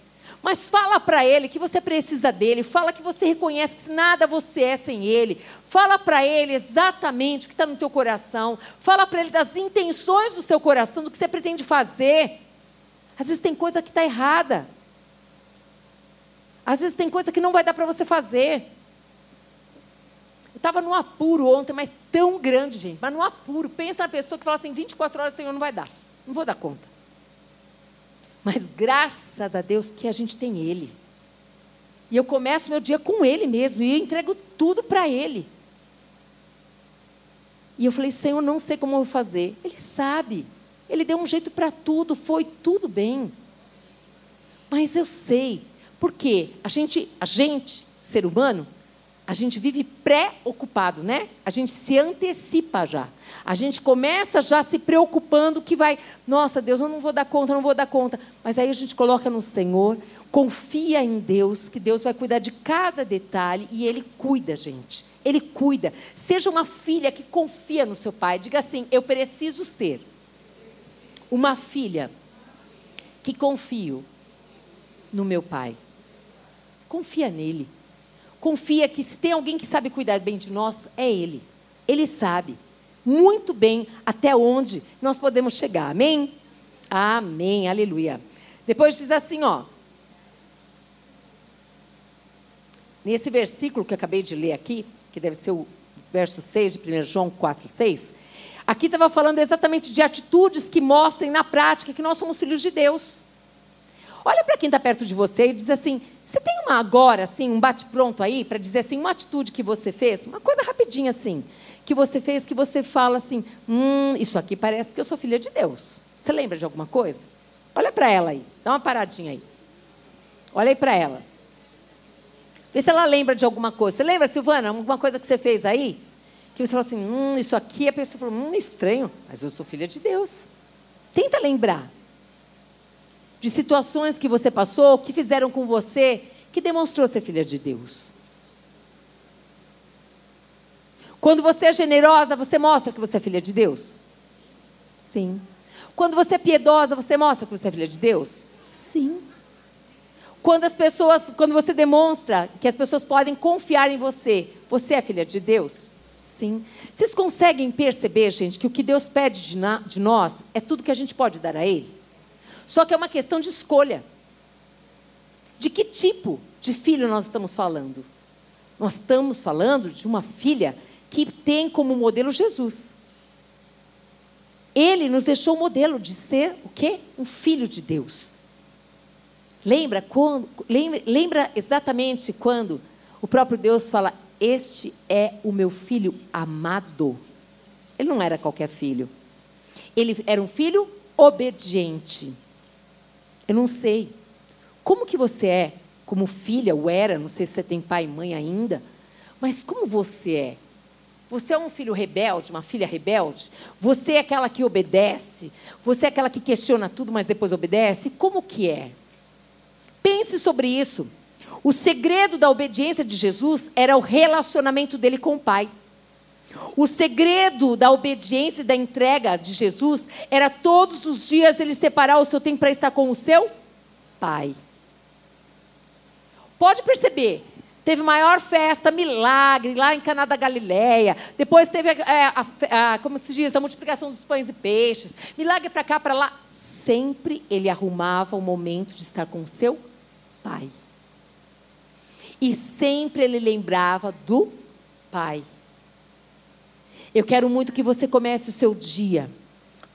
Speaker 1: Mas fala para Ele que você precisa dele. Fala que você reconhece que nada você é sem Ele. Fala para Ele exatamente o que está no teu coração. Fala para Ele das intenções do seu coração, do que você pretende fazer. Às vezes tem coisa que está errada. Às vezes tem coisa que não vai dar para você fazer. Estava num apuro ontem, mas tão grande, gente. Mas num apuro. Pensa na pessoa que fala assim: 24 horas, Senhor, não vai dar. Não vou dar conta. Mas graças a Deus que a gente tem Ele. E eu começo meu dia com Ele mesmo. E eu entrego tudo para Ele. E eu falei: Senhor, não sei como eu vou fazer. Ele sabe. Ele deu um jeito para tudo. Foi tudo bem. Mas eu sei porque a gente, a gente, ser humano, a gente vive pré-ocupado, né? A gente se antecipa já. A gente começa já se preocupando que vai, nossa, Deus, eu não vou dar conta, eu não vou dar conta. Mas aí a gente coloca no Senhor, confia em Deus, que Deus vai cuidar de cada detalhe e Ele cuida, gente. Ele cuida. Seja uma filha que confia no seu pai. Diga assim: eu preciso ser uma filha que confio no meu pai. Confia nele. Confia que se tem alguém que sabe cuidar bem de nós, é Ele. Ele sabe muito bem até onde nós podemos chegar. Amém? Amém. Aleluia. Depois diz assim, ó. Nesse versículo que eu acabei de ler aqui, que deve ser o verso 6 de 1 João 4, 6, aqui estava falando exatamente de atitudes que mostrem na prática que nós somos filhos de Deus. Olha para quem está perto de você e diz assim: você tem uma agora, assim, um bate-pronto aí, para dizer assim, uma atitude que você fez, uma coisa rapidinha assim, que você fez, que você fala assim: hum, isso aqui parece que eu sou filha de Deus. Você lembra de alguma coisa? Olha para ela aí, dá uma paradinha aí. Olha aí para ela. Vê se ela lembra de alguma coisa. Você lembra, Silvana, alguma coisa que você fez aí? Que você falou assim: hum, isso aqui, a pessoa falou: hum, estranho, mas eu sou filha de Deus. Tenta lembrar de situações que você passou, que fizeram com você, que demonstrou ser filha de Deus. Quando você é generosa, você mostra que você é filha de Deus? Sim. Quando você é piedosa, você mostra que você é filha de Deus? Sim. Quando as pessoas, quando você demonstra que as pessoas podem confiar em você, você é filha de Deus? Sim. Vocês conseguem perceber, gente, que o que Deus pede de, na, de nós é tudo que a gente pode dar a Ele? Só que é uma questão de escolha. De que tipo de filho nós estamos falando? Nós estamos falando de uma filha que tem como modelo Jesus. Ele nos deixou o modelo de ser o quê? Um filho de Deus. Lembra quando? Lembra, lembra exatamente quando o próprio Deus fala: "Este é o meu filho amado". Ele não era qualquer filho. Ele era um filho obediente. Eu não sei. Como que você é? Como filha ou era? Não sei se você tem pai e mãe ainda. Mas como você é? Você é um filho rebelde, uma filha rebelde? Você é aquela que obedece? Você é aquela que questiona tudo, mas depois obedece? Como que é? Pense sobre isso. O segredo da obediência de Jesus era o relacionamento dele com o Pai. O segredo da obediência e da entrega de Jesus era todos os dias ele separar o seu tempo para estar com o seu pai. Pode perceber, teve maior festa, milagre lá em Caná da Galileia. Depois teve a, é, a, a, como se diz, a multiplicação dos pães e peixes. Milagre para cá, para lá. Sempre ele arrumava o momento de estar com o seu pai. E sempre ele lembrava do pai. Eu quero muito que você comece o seu dia,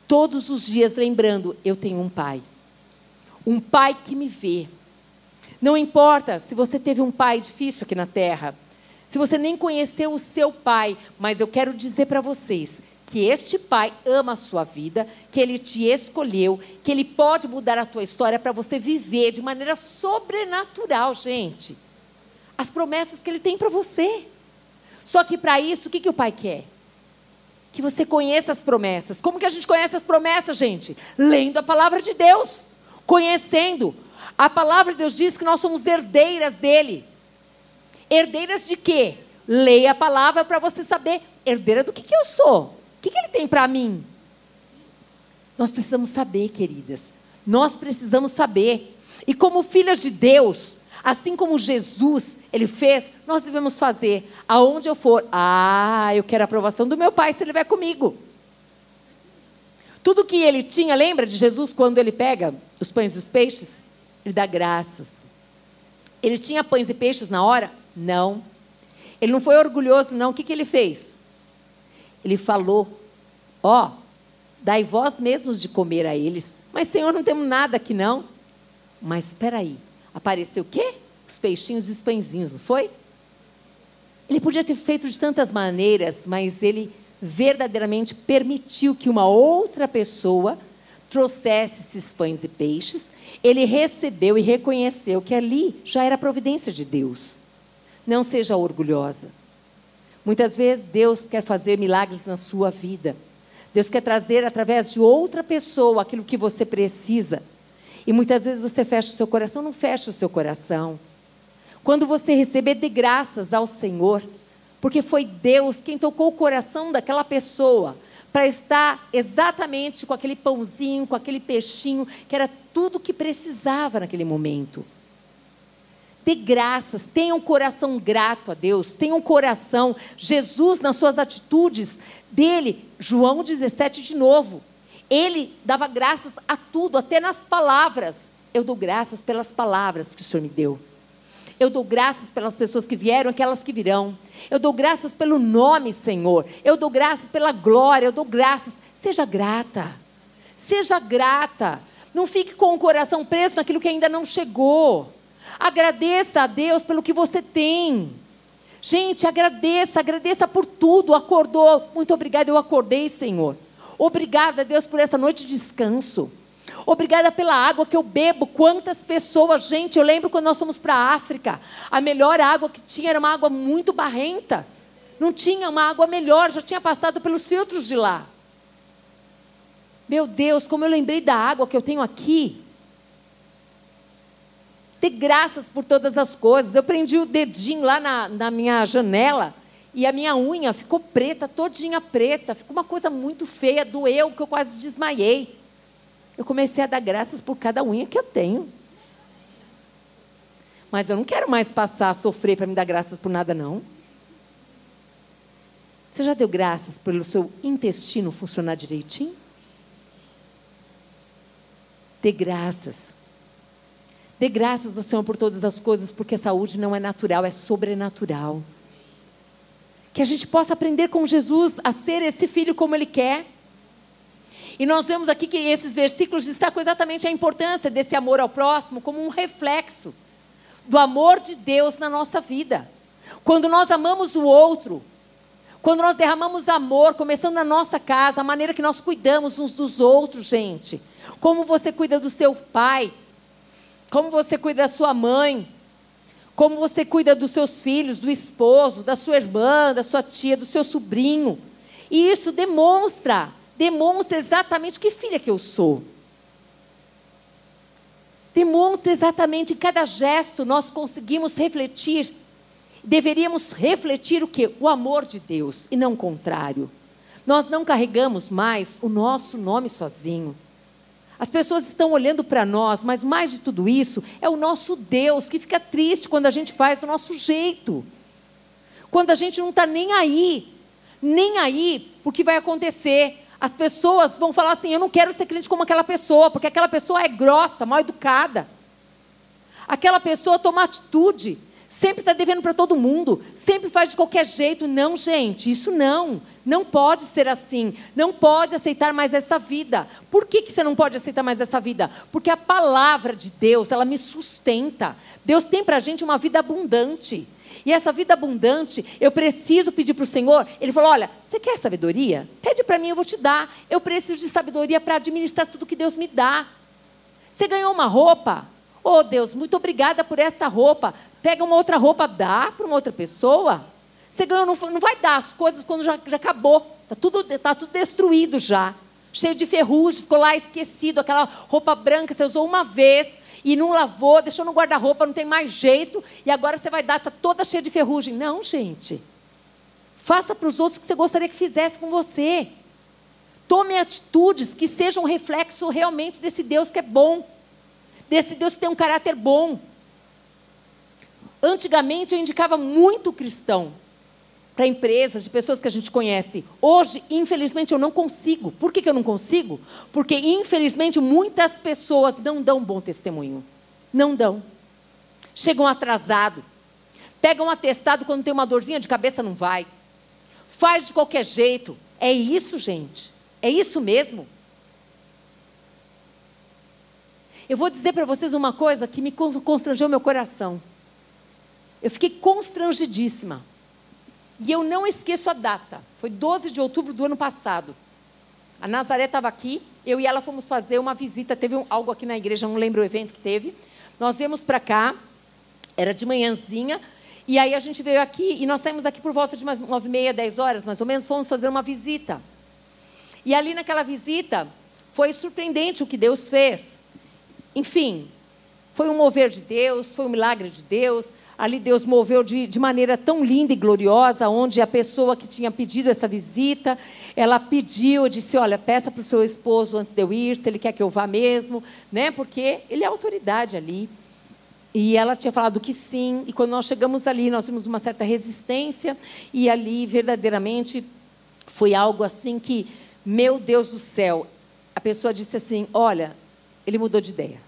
Speaker 1: todos os dias, lembrando: eu tenho um pai. Um pai que me vê. Não importa se você teve um pai difícil aqui na terra, se você nem conheceu o seu pai, mas eu quero dizer para vocês que este pai ama a sua vida, que ele te escolheu, que ele pode mudar a tua história para você viver de maneira sobrenatural, gente. As promessas que ele tem para você. Só que para isso, o que, que o pai quer? Que você conheça as promessas. Como que a gente conhece as promessas, gente? Lendo a palavra de Deus, conhecendo. A palavra de Deus diz que nós somos herdeiras dele. Herdeiras de quê? Leia a palavra para você saber, herdeira do que, que eu sou. O que, que ele tem para mim? Nós precisamos saber, queridas. Nós precisamos saber. E como filhas de Deus, Assim como Jesus, ele fez, nós devemos fazer. Aonde eu for, ah, eu quero a aprovação do meu pai se ele vai comigo. Tudo que ele tinha, lembra de Jesus quando ele pega os pães e os peixes? Ele dá graças. Ele tinha pães e peixes na hora? Não. Ele não foi orgulhoso, não. O que, que ele fez? Ele falou: Ó, oh, dai vós mesmos de comer a eles. Mas, Senhor, não temos nada aqui, não. Mas espera aí apareceu o quê? Os peixinhos e os pãezinhos, não foi? Ele podia ter feito de tantas maneiras, mas ele verdadeiramente permitiu que uma outra pessoa trouxesse esses pães e peixes. Ele recebeu e reconheceu que ali já era a providência de Deus. Não seja orgulhosa. Muitas vezes Deus quer fazer milagres na sua vida. Deus quer trazer através de outra pessoa aquilo que você precisa. E muitas vezes você fecha o seu coração, não fecha o seu coração. Quando você receber de graças ao Senhor, porque foi Deus quem tocou o coração daquela pessoa para estar exatamente com aquele pãozinho, com aquele peixinho, que era tudo que precisava naquele momento. Dê graças, tenha um coração grato a Deus, tenha um coração. Jesus, nas suas atitudes dele, João 17 de novo, ele dava graças a tudo, até nas palavras. Eu dou graças pelas palavras que o Senhor me deu. Eu dou graças pelas pessoas que vieram, aquelas que virão. Eu dou graças pelo nome, Senhor. Eu dou graças pela glória. Eu dou graças. Seja grata. Seja grata. Não fique com o coração preso naquilo que ainda não chegou. Agradeça a Deus pelo que você tem. Gente, agradeça, agradeça por tudo. Acordou. Muito obrigada, eu acordei, Senhor. Obrigada, Deus, por essa noite de descanso. Obrigada pela água que eu bebo. Quantas pessoas, gente, eu lembro quando nós fomos para a África, a melhor água que tinha era uma água muito barrenta. Não tinha uma água melhor, já tinha passado pelos filtros de lá. Meu Deus, como eu lembrei da água que eu tenho aqui. Ter graças por todas as coisas. Eu prendi o dedinho lá na, na minha janela e a minha unha ficou preta, todinha preta. Ficou uma coisa muito feia, doeu, que eu quase desmaiei eu comecei a dar graças por cada unha que eu tenho. Mas eu não quero mais passar a sofrer para me dar graças por nada, não. Você já deu graças pelo seu intestino funcionar direitinho? Dê graças. Dê graças ao Senhor por todas as coisas, porque a saúde não é natural, é sobrenatural. Que a gente possa aprender com Jesus a ser esse filho como Ele quer. E nós vemos aqui que esses versículos destacam exatamente a importância desse amor ao próximo como um reflexo do amor de Deus na nossa vida. Quando nós amamos o outro, quando nós derramamos amor, começando na nossa casa, a maneira que nós cuidamos uns dos outros, gente. Como você cuida do seu pai, como você cuida da sua mãe, como você cuida dos seus filhos, do esposo, da sua irmã, da sua tia, do seu sobrinho. E isso demonstra demonstra exatamente que filha que eu sou. Demonstra exatamente em cada gesto nós conseguimos refletir. Deveríamos refletir o que? O amor de Deus e não o contrário. Nós não carregamos mais o nosso nome sozinho. As pessoas estão olhando para nós, mas mais de tudo isso é o nosso Deus que fica triste quando a gente faz do nosso jeito. Quando a gente não está nem aí, nem aí porque vai acontecer as pessoas vão falar assim: eu não quero ser crente como aquela pessoa, porque aquela pessoa é grossa, mal educada. Aquela pessoa toma atitude, sempre está devendo para todo mundo, sempre faz de qualquer jeito. Não, gente, isso não. Não pode ser assim. Não pode aceitar mais essa vida. Por que, que você não pode aceitar mais essa vida? Porque a palavra de Deus, ela me sustenta. Deus tem para a gente uma vida abundante. E essa vida abundante, eu preciso pedir para o Senhor. Ele falou: Olha, você quer sabedoria? Pede para mim, eu vou te dar. Eu preciso de sabedoria para administrar tudo que Deus me dá. Você ganhou uma roupa? Oh Deus, muito obrigada por esta roupa. Pega uma outra roupa, dá para uma outra pessoa. Você ganhou, não, não vai dar as coisas quando já, já acabou. Está tudo, tá tudo destruído já. Cheio de ferrugem, ficou lá esquecido. Aquela roupa branca, você usou uma vez e não lavou, deixou no guarda-roupa, não tem mais jeito, e agora você vai dar, está toda cheia de ferrugem. Não, gente. Faça para os outros o que você gostaria que fizesse com você. Tome atitudes que sejam um reflexo realmente desse Deus que é bom, desse Deus que tem um caráter bom. Antigamente eu indicava muito cristão para empresas, de pessoas que a gente conhece. Hoje, infelizmente, eu não consigo. Por que, que eu não consigo? Porque, infelizmente, muitas pessoas não dão bom testemunho. Não dão. Chegam atrasado. Pegam atestado quando tem uma dorzinha de cabeça, não vai. Faz de qualquer jeito. É isso, gente. É isso mesmo. Eu vou dizer para vocês uma coisa que me constrangeu meu coração. Eu fiquei constrangidíssima. E eu não esqueço a data. Foi 12 de outubro do ano passado. A Nazaré estava aqui, eu e ela fomos fazer uma visita. Teve um, algo aqui na igreja, não lembro o evento que teve. Nós viemos para cá, era de manhãzinha, E aí a gente veio aqui e nós saímos daqui por volta de umas nove e meia, dez horas, mais ou menos, fomos fazer uma visita. E ali naquela visita foi surpreendente o que Deus fez. Enfim, foi um mover de Deus, foi um milagre de Deus. Ali Deus moveu de, de maneira tão linda e gloriosa, onde a pessoa que tinha pedido essa visita, ela pediu, disse, olha, peça para o seu esposo antes de eu ir, se ele quer que eu vá mesmo, né? Porque ele é autoridade ali. E ela tinha falado que sim, e quando nós chegamos ali, nós vimos uma certa resistência, e ali verdadeiramente foi algo assim que, meu Deus do céu, a pessoa disse assim: Olha, ele mudou de ideia,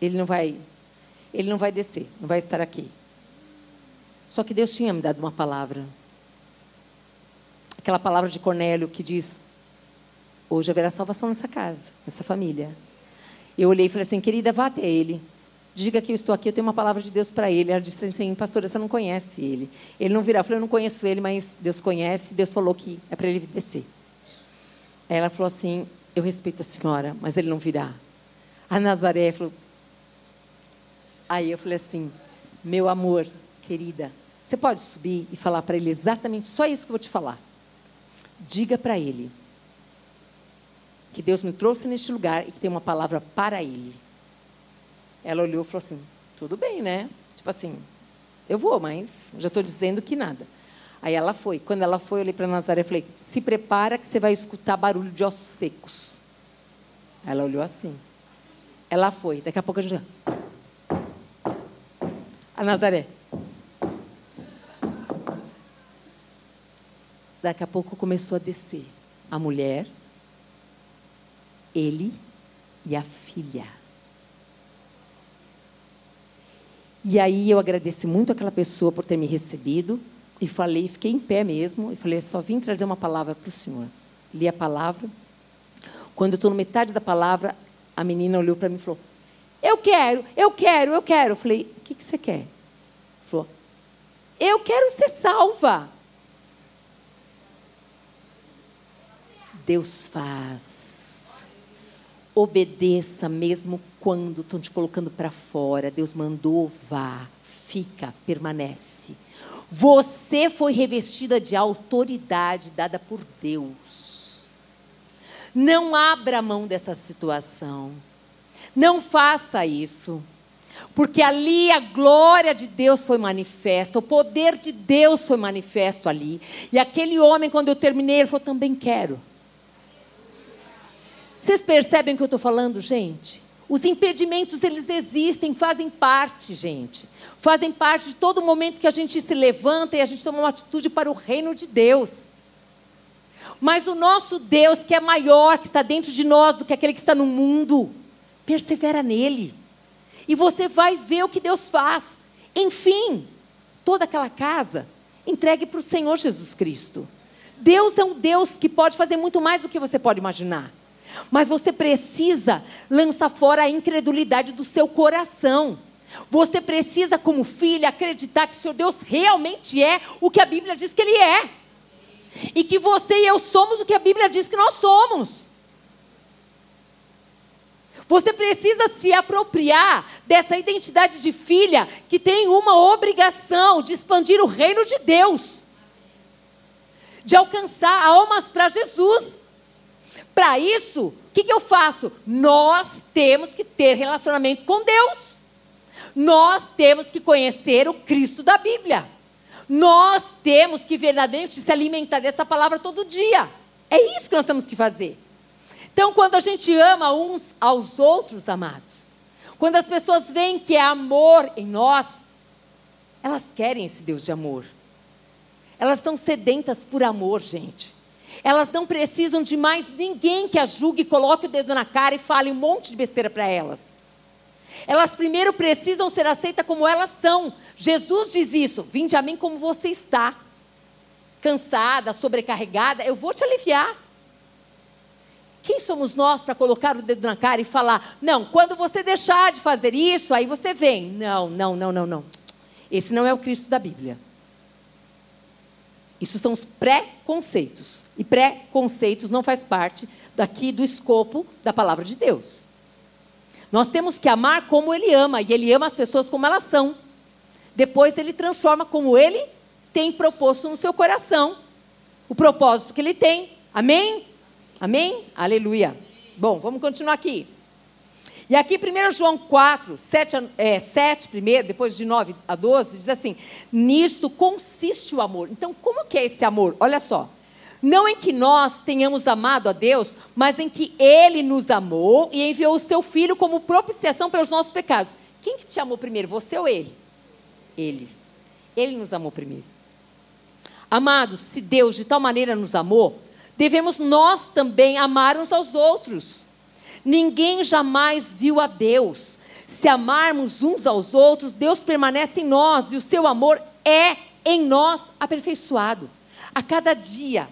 Speaker 1: ele não vai ele não vai descer, não vai estar aqui. Só que Deus tinha me dado uma palavra. Aquela palavra de Cornélio que diz: Hoje haverá salvação nessa casa, nessa família. Eu olhei e falei assim: Querida, vá até ele. Diga que eu estou aqui, eu tenho uma palavra de Deus para ele. Ela disse assim: Pastora, você não conhece ele. Ele não virá. Eu falei: Eu não conheço ele, mas Deus conhece. Deus falou que é para ele descer. Aí ela falou assim: Eu respeito a senhora, mas ele não virá. A Nazaré falou: Aí eu falei assim: meu amor, querida, você pode subir e falar para ele exatamente só isso que eu vou te falar. Diga para ele que Deus me trouxe neste lugar e que tem uma palavra para ele. Ela olhou e falou assim: tudo bem, né? Tipo assim, eu vou, mas já estou dizendo que nada. Aí ela foi. Quando ela foi, eu olhei para Nazaré e falei: se prepara que você vai escutar barulho de ossos secos. Ela olhou assim. Ela foi. Daqui a pouco a gente a Nazaré. Daqui a pouco começou a descer a mulher, ele e a filha. E aí eu agradeci muito aquela pessoa por ter me recebido e falei, fiquei em pé mesmo e falei, só vim trazer uma palavra para o senhor. Li a palavra. Quando eu estou no metade da palavra, a menina olhou para mim e falou: Eu quero, eu quero, eu quero. Eu falei: O que, que você quer? Falou, eu quero ser salva. Deus faz. Obedeça mesmo quando estão te colocando para fora. Deus mandou, vá, fica, permanece. Você foi revestida de autoridade dada por Deus. Não abra mão dessa situação. Não faça isso. Porque ali a glória de Deus foi manifesta, o poder de Deus foi manifesto ali. E aquele homem, quando eu terminei, ele falou: também quero. Vocês percebem o que eu estou falando, gente? Os impedimentos, eles existem, fazem parte, gente. Fazem parte de todo momento que a gente se levanta e a gente toma uma atitude para o reino de Deus. Mas o nosso Deus, que é maior, que está dentro de nós do que aquele que está no mundo, persevera nele. E você vai ver o que Deus faz. Enfim, toda aquela casa entregue para o Senhor Jesus Cristo. Deus é um Deus que pode fazer muito mais do que você pode imaginar. Mas você precisa lançar fora a incredulidade do seu coração. Você precisa, como filha, acreditar que o seu Deus realmente é o que a Bíblia diz que Ele é. E que você e eu somos o que a Bíblia diz que nós somos. Você precisa se apropriar dessa identidade de filha que tem uma obrigação de expandir o reino de Deus, de alcançar almas para Jesus. Para isso, o que, que eu faço? Nós temos que ter relacionamento com Deus. Nós temos que conhecer o Cristo da Bíblia. Nós temos que verdadeiramente se alimentar dessa palavra todo dia. É isso que nós temos que fazer. Então, quando a gente ama uns aos outros, amados, quando as pessoas veem que é amor em nós, elas querem esse Deus de amor. Elas estão sedentas por amor, gente. Elas não precisam de mais ninguém que as julgue, coloque o dedo na cara e fale um monte de besteira para elas. Elas primeiro precisam ser aceitas como elas são. Jesus diz isso: Vinde a mim como você está. Cansada, sobrecarregada, eu vou te aliviar. Quem somos nós para colocar o dedo na cara e falar: não, quando você deixar de fazer isso, aí você vem? Não, não, não, não, não. Esse não é o Cristo da Bíblia. Isso são os pré-conceitos. E pré-conceitos não faz parte daqui do escopo da palavra de Deus. Nós temos que amar como Ele ama, e Ele ama as pessoas como elas são. depois ele transforma como ele tem proposto no seu coração. O propósito que ele tem. Amém? Amém? Aleluia. Bom, vamos continuar aqui. E aqui, 1 João 4, 7, é, 7 primeiro, depois de 9 a 12, diz assim: Nisto consiste o amor. Então, como que é esse amor? Olha só. Não em que nós tenhamos amado a Deus, mas em que Ele nos amou e enviou o seu Filho como propiciação pelos nossos pecados. Quem que te amou primeiro, você ou Ele? Ele. Ele nos amou primeiro. Amados, se Deus de tal maneira nos amou, devemos nós também amar uns aos outros. Ninguém jamais viu a Deus. Se amarmos uns aos outros, Deus permanece em nós e o seu amor é em nós aperfeiçoado. A cada dia,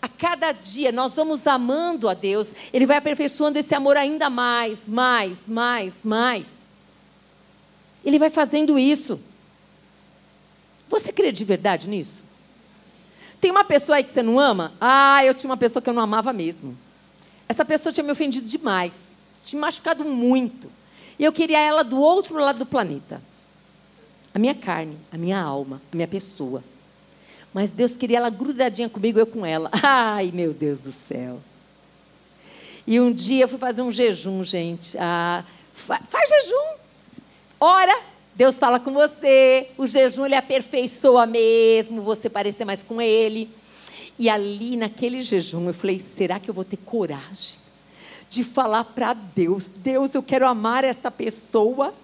Speaker 1: a cada dia nós vamos amando a Deus, Ele vai aperfeiçoando esse amor ainda mais, mais, mais, mais. Ele vai fazendo isso. Você crê de verdade nisso? Tem uma pessoa aí que você não ama? Ah, eu tinha uma pessoa que eu não amava mesmo. Essa pessoa tinha me ofendido demais, tinha me machucado muito. E eu queria ela do outro lado do planeta. A minha carne, a minha alma, a minha pessoa. Mas Deus queria ela grudadinha comigo, eu com ela. Ai, meu Deus do céu. E um dia eu fui fazer um jejum, gente. Ah, faz jejum. Ora, Deus fala com você. O jejum ele aperfeiçoa mesmo, você parecer mais com Ele. E ali naquele jejum eu falei: será que eu vou ter coragem de falar para Deus: Deus, eu quero amar esta pessoa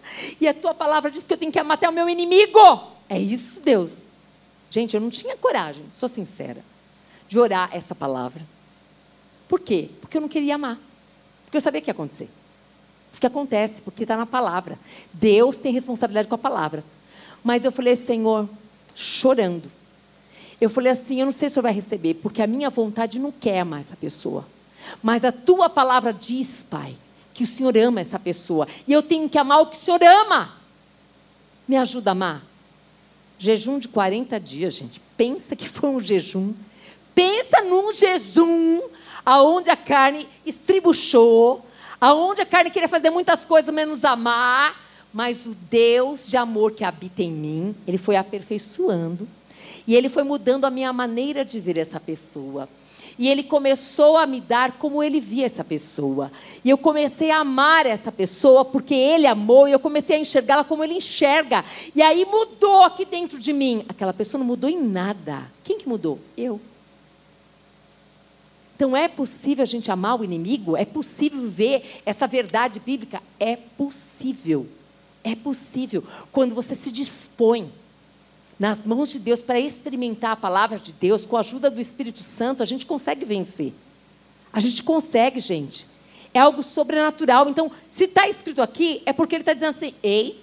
Speaker 1: e a tua palavra diz que eu tenho que amar até o meu inimigo? É isso, Deus. Gente, eu não tinha coragem, sou sincera, de orar essa palavra. Por quê? Porque eu não queria amar. Porque eu sabia que ia acontecer. Porque acontece, porque está na palavra. Deus tem responsabilidade com a palavra. Mas eu falei, Senhor, chorando, eu falei assim: eu não sei se o senhor vai receber, porque a minha vontade não quer amar essa pessoa. Mas a tua palavra diz, Pai, que o Senhor ama essa pessoa. E eu tenho que amar o que o Senhor ama. Me ajuda a amar. Jejum de 40 dias, gente. Pensa que foi um jejum. Pensa num jejum aonde a carne estribuchou, aonde a carne queria fazer muitas coisas menos amar, mas o Deus de amor que habita em mim, ele foi aperfeiçoando e ele foi mudando a minha maneira de ver essa pessoa. E ele começou a me dar como ele via essa pessoa. E eu comecei a amar essa pessoa porque ele amou e eu comecei a enxergá-la como ele enxerga. E aí mudou aqui dentro de mim. Aquela pessoa não mudou em nada. Quem que mudou? Eu. Então é possível a gente amar o inimigo? É possível ver essa verdade bíblica? É possível. É possível. Quando você se dispõe nas mãos de Deus para experimentar a palavra de Deus, com a ajuda do Espírito Santo, a gente consegue vencer. A gente consegue, gente. É algo sobrenatural. Então, se está escrito aqui, é porque ele está dizendo assim: ei,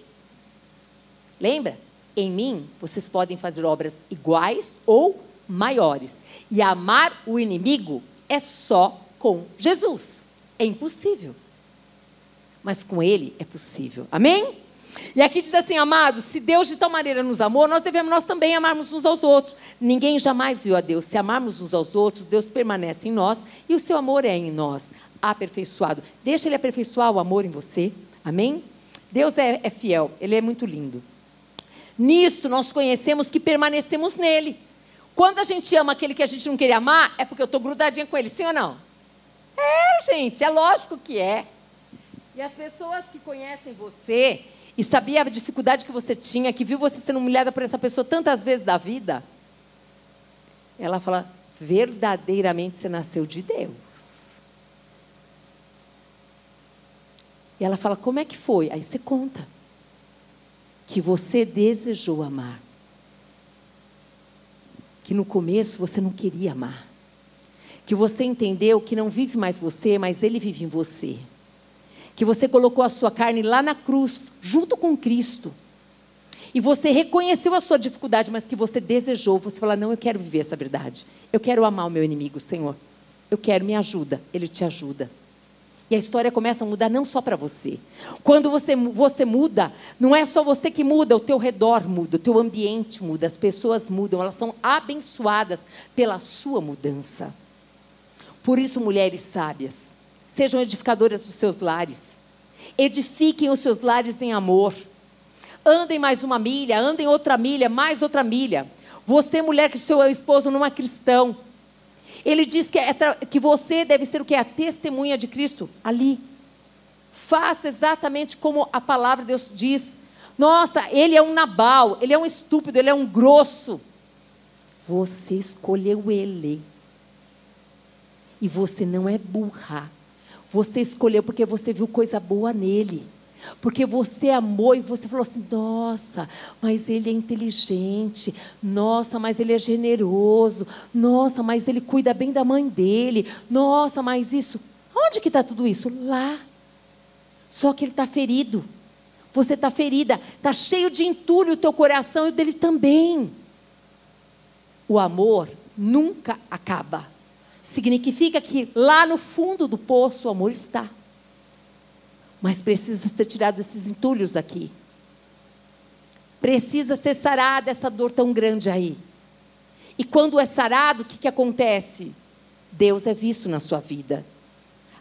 Speaker 1: lembra? Em mim, vocês podem fazer obras iguais ou maiores. E amar o inimigo é só com Jesus. É impossível. Mas com ele é possível. Amém? E aqui diz assim, amados, se Deus de tal maneira nos amou, nós devemos nós também amarmos uns aos outros. Ninguém jamais viu a Deus. Se amarmos uns aos outros, Deus permanece em nós e o seu amor é em nós, aperfeiçoado. Deixa Ele aperfeiçoar o amor em você. Amém? Deus é, é fiel, Ele é muito lindo. Nisto nós conhecemos que permanecemos nele. Quando a gente ama aquele que a gente não queria amar, é porque eu estou grudadinha com ele, sim ou não? É, gente, é lógico que é. E as pessoas que conhecem você, e sabia a dificuldade que você tinha, que viu você sendo humilhada por essa pessoa tantas vezes da vida, ela fala: verdadeiramente você nasceu de Deus. E ela fala: como é que foi? Aí você conta que você desejou amar. Que no começo você não queria amar. Que você entendeu que não vive mais você, mas ele vive em você que você colocou a sua carne lá na cruz, junto com Cristo. E você reconheceu a sua dificuldade, mas que você desejou. Você falou: Não, eu quero viver essa verdade. Eu quero amar o meu inimigo, Senhor. Eu quero, me ajuda. Ele te ajuda. E a história começa a mudar não só para você. Quando você, você muda, não é só você que muda, o teu redor muda, o teu ambiente muda, as pessoas mudam, elas são abençoadas pela sua mudança. Por isso, mulheres sábias, Sejam edificadoras dos seus lares. Edifiquem os seus lares em amor. andem mais uma milha, andem outra milha, mais outra milha. Você, mulher, que seu esposo não é cristão. Ele diz que, é, que você deve ser o que? A testemunha de Cristo ali. Faça exatamente como a palavra de Deus diz. Nossa, ele é um Nabal, ele é um estúpido, ele é um grosso. Você escolheu ele. E você não é burra. Você escolheu porque você viu coisa boa nele. Porque você amou e você falou assim: nossa, mas ele é inteligente, nossa, mas ele é generoso, nossa, mas ele cuida bem da mãe dele, nossa, mas isso. Onde que está tudo isso? Lá. Só que ele está ferido. Você está ferida, está cheio de entulho o teu coração e o dele também. O amor nunca acaba. Significa que lá no fundo do poço o amor está. Mas precisa ser tirado esses entulhos aqui. Precisa ser sarada essa dor tão grande aí. E quando é sarado, o que, que acontece? Deus é visto na sua vida.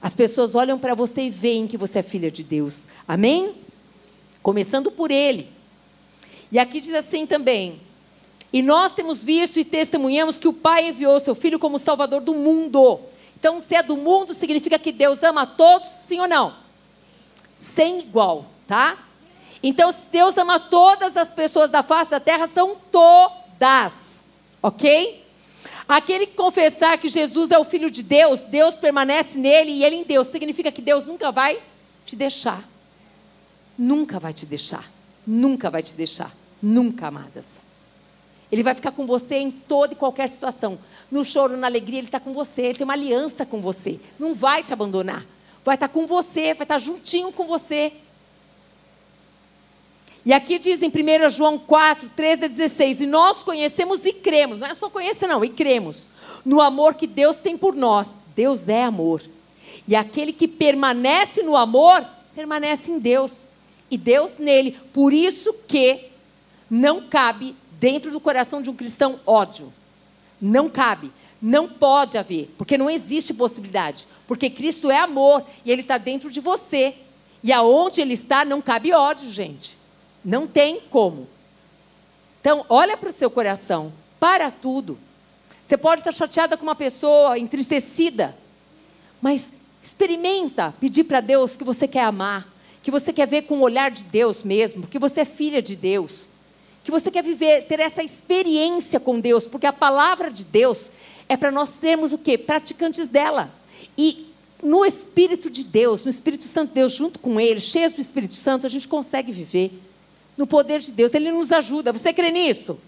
Speaker 1: As pessoas olham para você e veem que você é filha de Deus. Amém? Começando por Ele. E aqui diz assim também: E nós temos visto e testemunhamos que o Pai enviou seu Filho como Salvador do mundo. Então, se é do mundo, significa que Deus ama a todos, sim ou não? Sem igual, tá? Então, se Deus ama todas as pessoas da face da terra, são todas, ok? Aquele que confessar que Jesus é o Filho de Deus, Deus permanece nele e ele em Deus, significa que Deus nunca vai te deixar. Nunca vai te deixar. Nunca vai te deixar. Nunca, amadas. Ele vai ficar com você em toda e qualquer situação. No choro, na alegria, ele está com você. Ele tem uma aliança com você. Não vai te abandonar vai estar com você, vai estar juntinho com você. E aqui diz em 1 João 4, 13 a 16: E nós conhecemos e cremos, não é só conhecer, não, e cremos, no amor que Deus tem por nós. Deus é amor. E aquele que permanece no amor, permanece em Deus. E Deus nele. Por isso que não cabe dentro do coração de um cristão ódio. Não cabe. Não pode haver, porque não existe possibilidade. Porque Cristo é amor e Ele está dentro de você. E aonde Ele está, não cabe ódio, gente. Não tem como. Então, olha para o seu coração. Para tudo. Você pode estar chateada com uma pessoa, entristecida. Mas experimenta pedir para Deus que você quer amar. Que você quer ver com o olhar de Deus mesmo. Que você é filha de Deus. Que você quer viver, ter essa experiência com Deus. Porque a palavra de Deus é para nós sermos o quê? Praticantes dela. E no Espírito de Deus, no Espírito Santo de Deus, junto com Ele, cheios do Espírito Santo, a gente consegue viver no poder de Deus. Ele nos ajuda. Você crê nisso?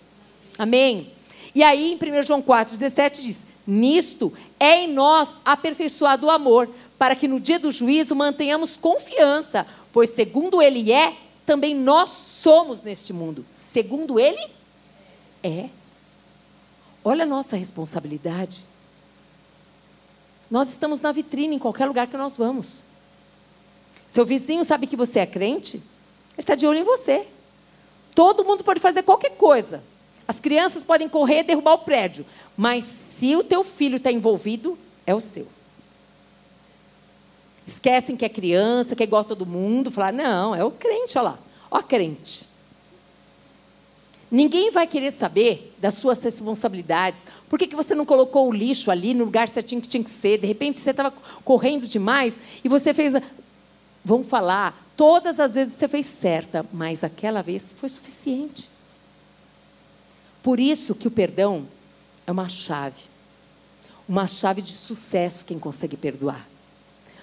Speaker 1: Amém? E aí, em 1 João 4, 17 diz: Nisto é em nós aperfeiçoado o amor, para que no dia do juízo mantenhamos confiança, pois segundo Ele é, também nós somos neste mundo. Segundo Ele é. Olha a nossa responsabilidade. Nós estamos na vitrine em qualquer lugar que nós vamos. Seu vizinho sabe que você é crente, ele está de olho em você. Todo mundo pode fazer qualquer coisa. As crianças podem correr e derrubar o prédio. Mas se o teu filho está envolvido, é o seu. Esquecem que é criança, que é igual a todo mundo. Falar, não, é o crente, olha lá. Ó, crente. Ninguém vai querer saber das suas responsabilidades. Por que, que você não colocou o lixo ali no lugar certinho que tinha que ser? De repente você estava correndo demais e você fez. Vão falar, todas as vezes você fez certa, mas aquela vez foi suficiente. Por isso que o perdão é uma chave. Uma chave de sucesso quem consegue perdoar.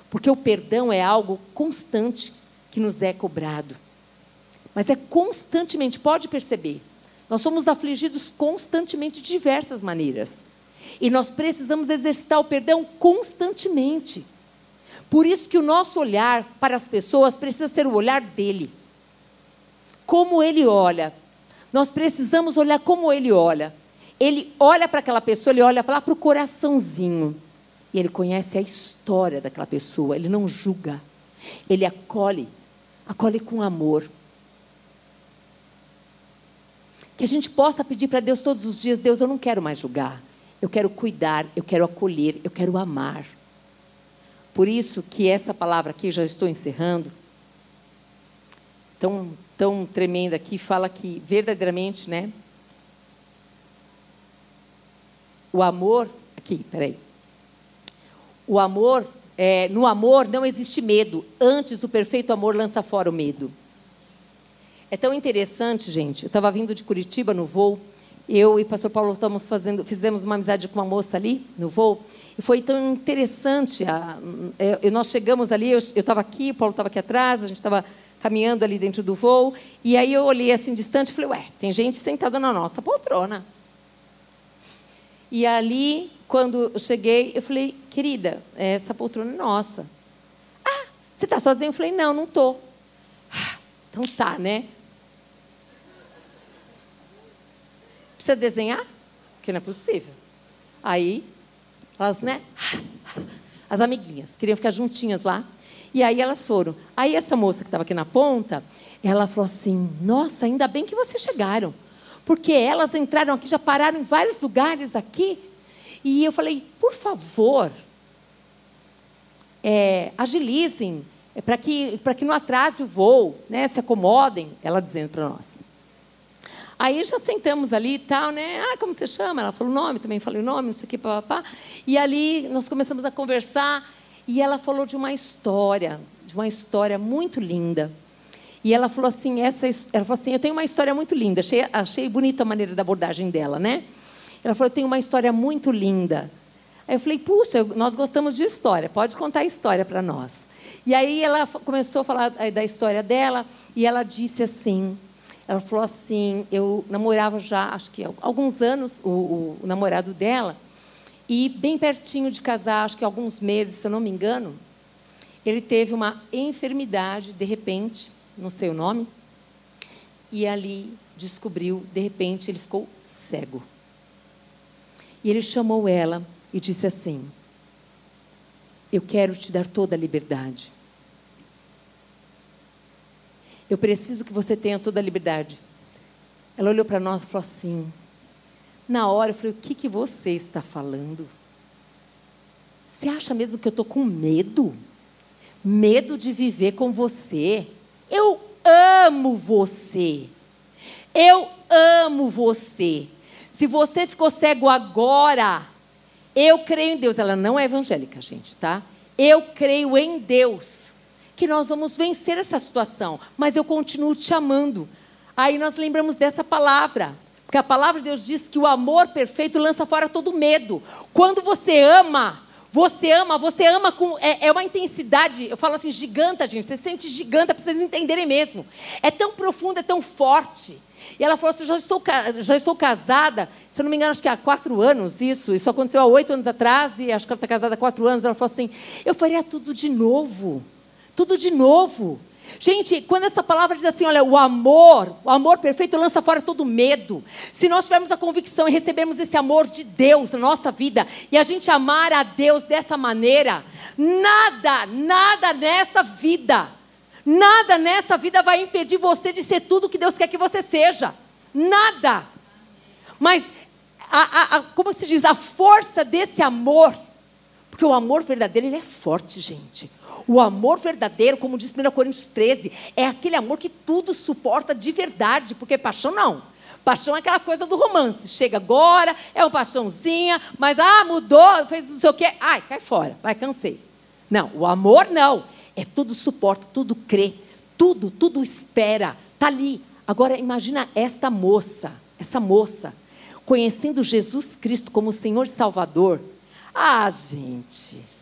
Speaker 1: Porque o perdão é algo constante que nos é cobrado. Mas é constantemente, pode perceber. Nós somos afligidos constantemente de diversas maneiras. E nós precisamos exercitar o perdão constantemente. Por isso que o nosso olhar para as pessoas precisa ser o olhar dele. Como ele olha. Nós precisamos olhar como ele olha. Ele olha para aquela pessoa, ele olha lá para o coraçãozinho. E ele conhece a história daquela pessoa, ele não julga. Ele acolhe, acolhe com amor. Que a gente possa pedir para Deus todos os dias: Deus, eu não quero mais julgar. Eu quero cuidar, eu quero acolher, eu quero amar. Por isso que essa palavra aqui, já estou encerrando. Então, tão tremenda aqui, fala que verdadeiramente, né? O amor, aqui, peraí. O amor, é, no amor não existe medo. Antes, o perfeito amor lança fora o medo. É tão interessante, gente. Eu estava vindo de Curitiba no voo. Eu e o pastor Paulo estamos fazendo, fizemos uma amizade com uma moça ali no voo. E foi tão interessante. A, é, nós chegamos ali, eu estava aqui, o Paulo estava aqui atrás, a gente estava caminhando ali dentro do voo. E aí eu olhei assim distante e falei, ué, tem gente sentada na nossa poltrona. E ali, quando eu cheguei, eu falei, querida, essa poltrona é nossa. Ah, você está sozinha? Eu falei, não, não estou. Ah, então tá, né? Precisa desenhar? Porque não é possível. Aí, elas, né? As amiguinhas, queriam ficar juntinhas lá. E aí elas foram. Aí essa moça que estava aqui na ponta, ela falou assim: Nossa, ainda bem que vocês chegaram porque elas entraram aqui, já pararam em vários lugares aqui. E eu falei, por favor, é, agilizem, é, para que, que não atrase o voo, né, se acomodem, ela dizendo para nós. Aí já sentamos ali e tal, né? Ah, como você chama? Ela falou o nome, também falei o nome, não sei o que, papapá. E ali nós começamos a conversar e ela falou de uma história, de uma história muito linda. E ela falou assim, essa, ela falou assim, eu tenho uma história muito linda. Achei, achei bonita a maneira da abordagem dela, né? Ela falou, eu tenho uma história muito linda. Aí eu falei, puxa, nós gostamos de história, pode contar a história para nós. E aí ela começou a falar eh, da história dela e ela disse assim, ela falou assim, eu namorava já, acho que alguns anos, o, o, o namorado dela, e bem pertinho de casar, acho que alguns meses, se eu não me engano, ele teve uma enfermidade, de repente, não sei o nome, e ali descobriu, de repente, ele ficou cego. E ele chamou ela e disse assim: Eu quero te dar toda a liberdade. Eu preciso que você tenha toda a liberdade. Ela olhou para nós e falou assim: Na hora eu falei: O que, que você está falando? Você acha mesmo que eu estou com medo? Medo de viver com você? Eu amo você. Eu amo você. Se você ficou cego agora, eu creio em Deus. Ela não é evangélica, gente, tá? Eu creio em Deus que nós vamos vencer essa situação, mas eu continuo te amando. Aí nós lembramos dessa palavra, porque a palavra de Deus diz que o amor perfeito lança fora todo medo. Quando você ama, você ama, você ama com. É, é, uma intensidade, eu falo assim, giganta, gente. Você sente giganta para vocês entenderem mesmo. É tão profundo, é tão forte. E ela falou assim: já estou, já estou casada, se eu não me engano, acho que há quatro anos isso. Isso aconteceu há oito anos atrás, e acho que ela está casada há quatro anos. Ela falou assim: eu faria tudo de novo. Tudo de novo. Gente, quando essa palavra diz assim, olha, o amor, o amor perfeito lança fora todo medo. Se nós tivermos a convicção e recebemos esse amor de Deus na nossa vida e a gente amar a Deus dessa maneira, nada, nada nessa vida, nada nessa vida vai impedir você de ser tudo que Deus quer que você seja. Nada. Mas, a, a, a, como se diz, a força desse amor, porque o amor verdadeiro ele é forte, gente. O amor verdadeiro, como diz 1 Coríntios 13, é aquele amor que tudo suporta de verdade, porque paixão não. Paixão é aquela coisa do romance. Chega agora, é uma paixãozinha, mas ah, mudou, fez não sei o quê. Ai, cai fora, vai, cansei. Não, o amor não. É tudo suporta, tudo crê, tudo, tudo espera. Está ali. Agora imagina esta moça, essa moça, conhecendo Jesus Cristo como Senhor Salvador. Ah, gente.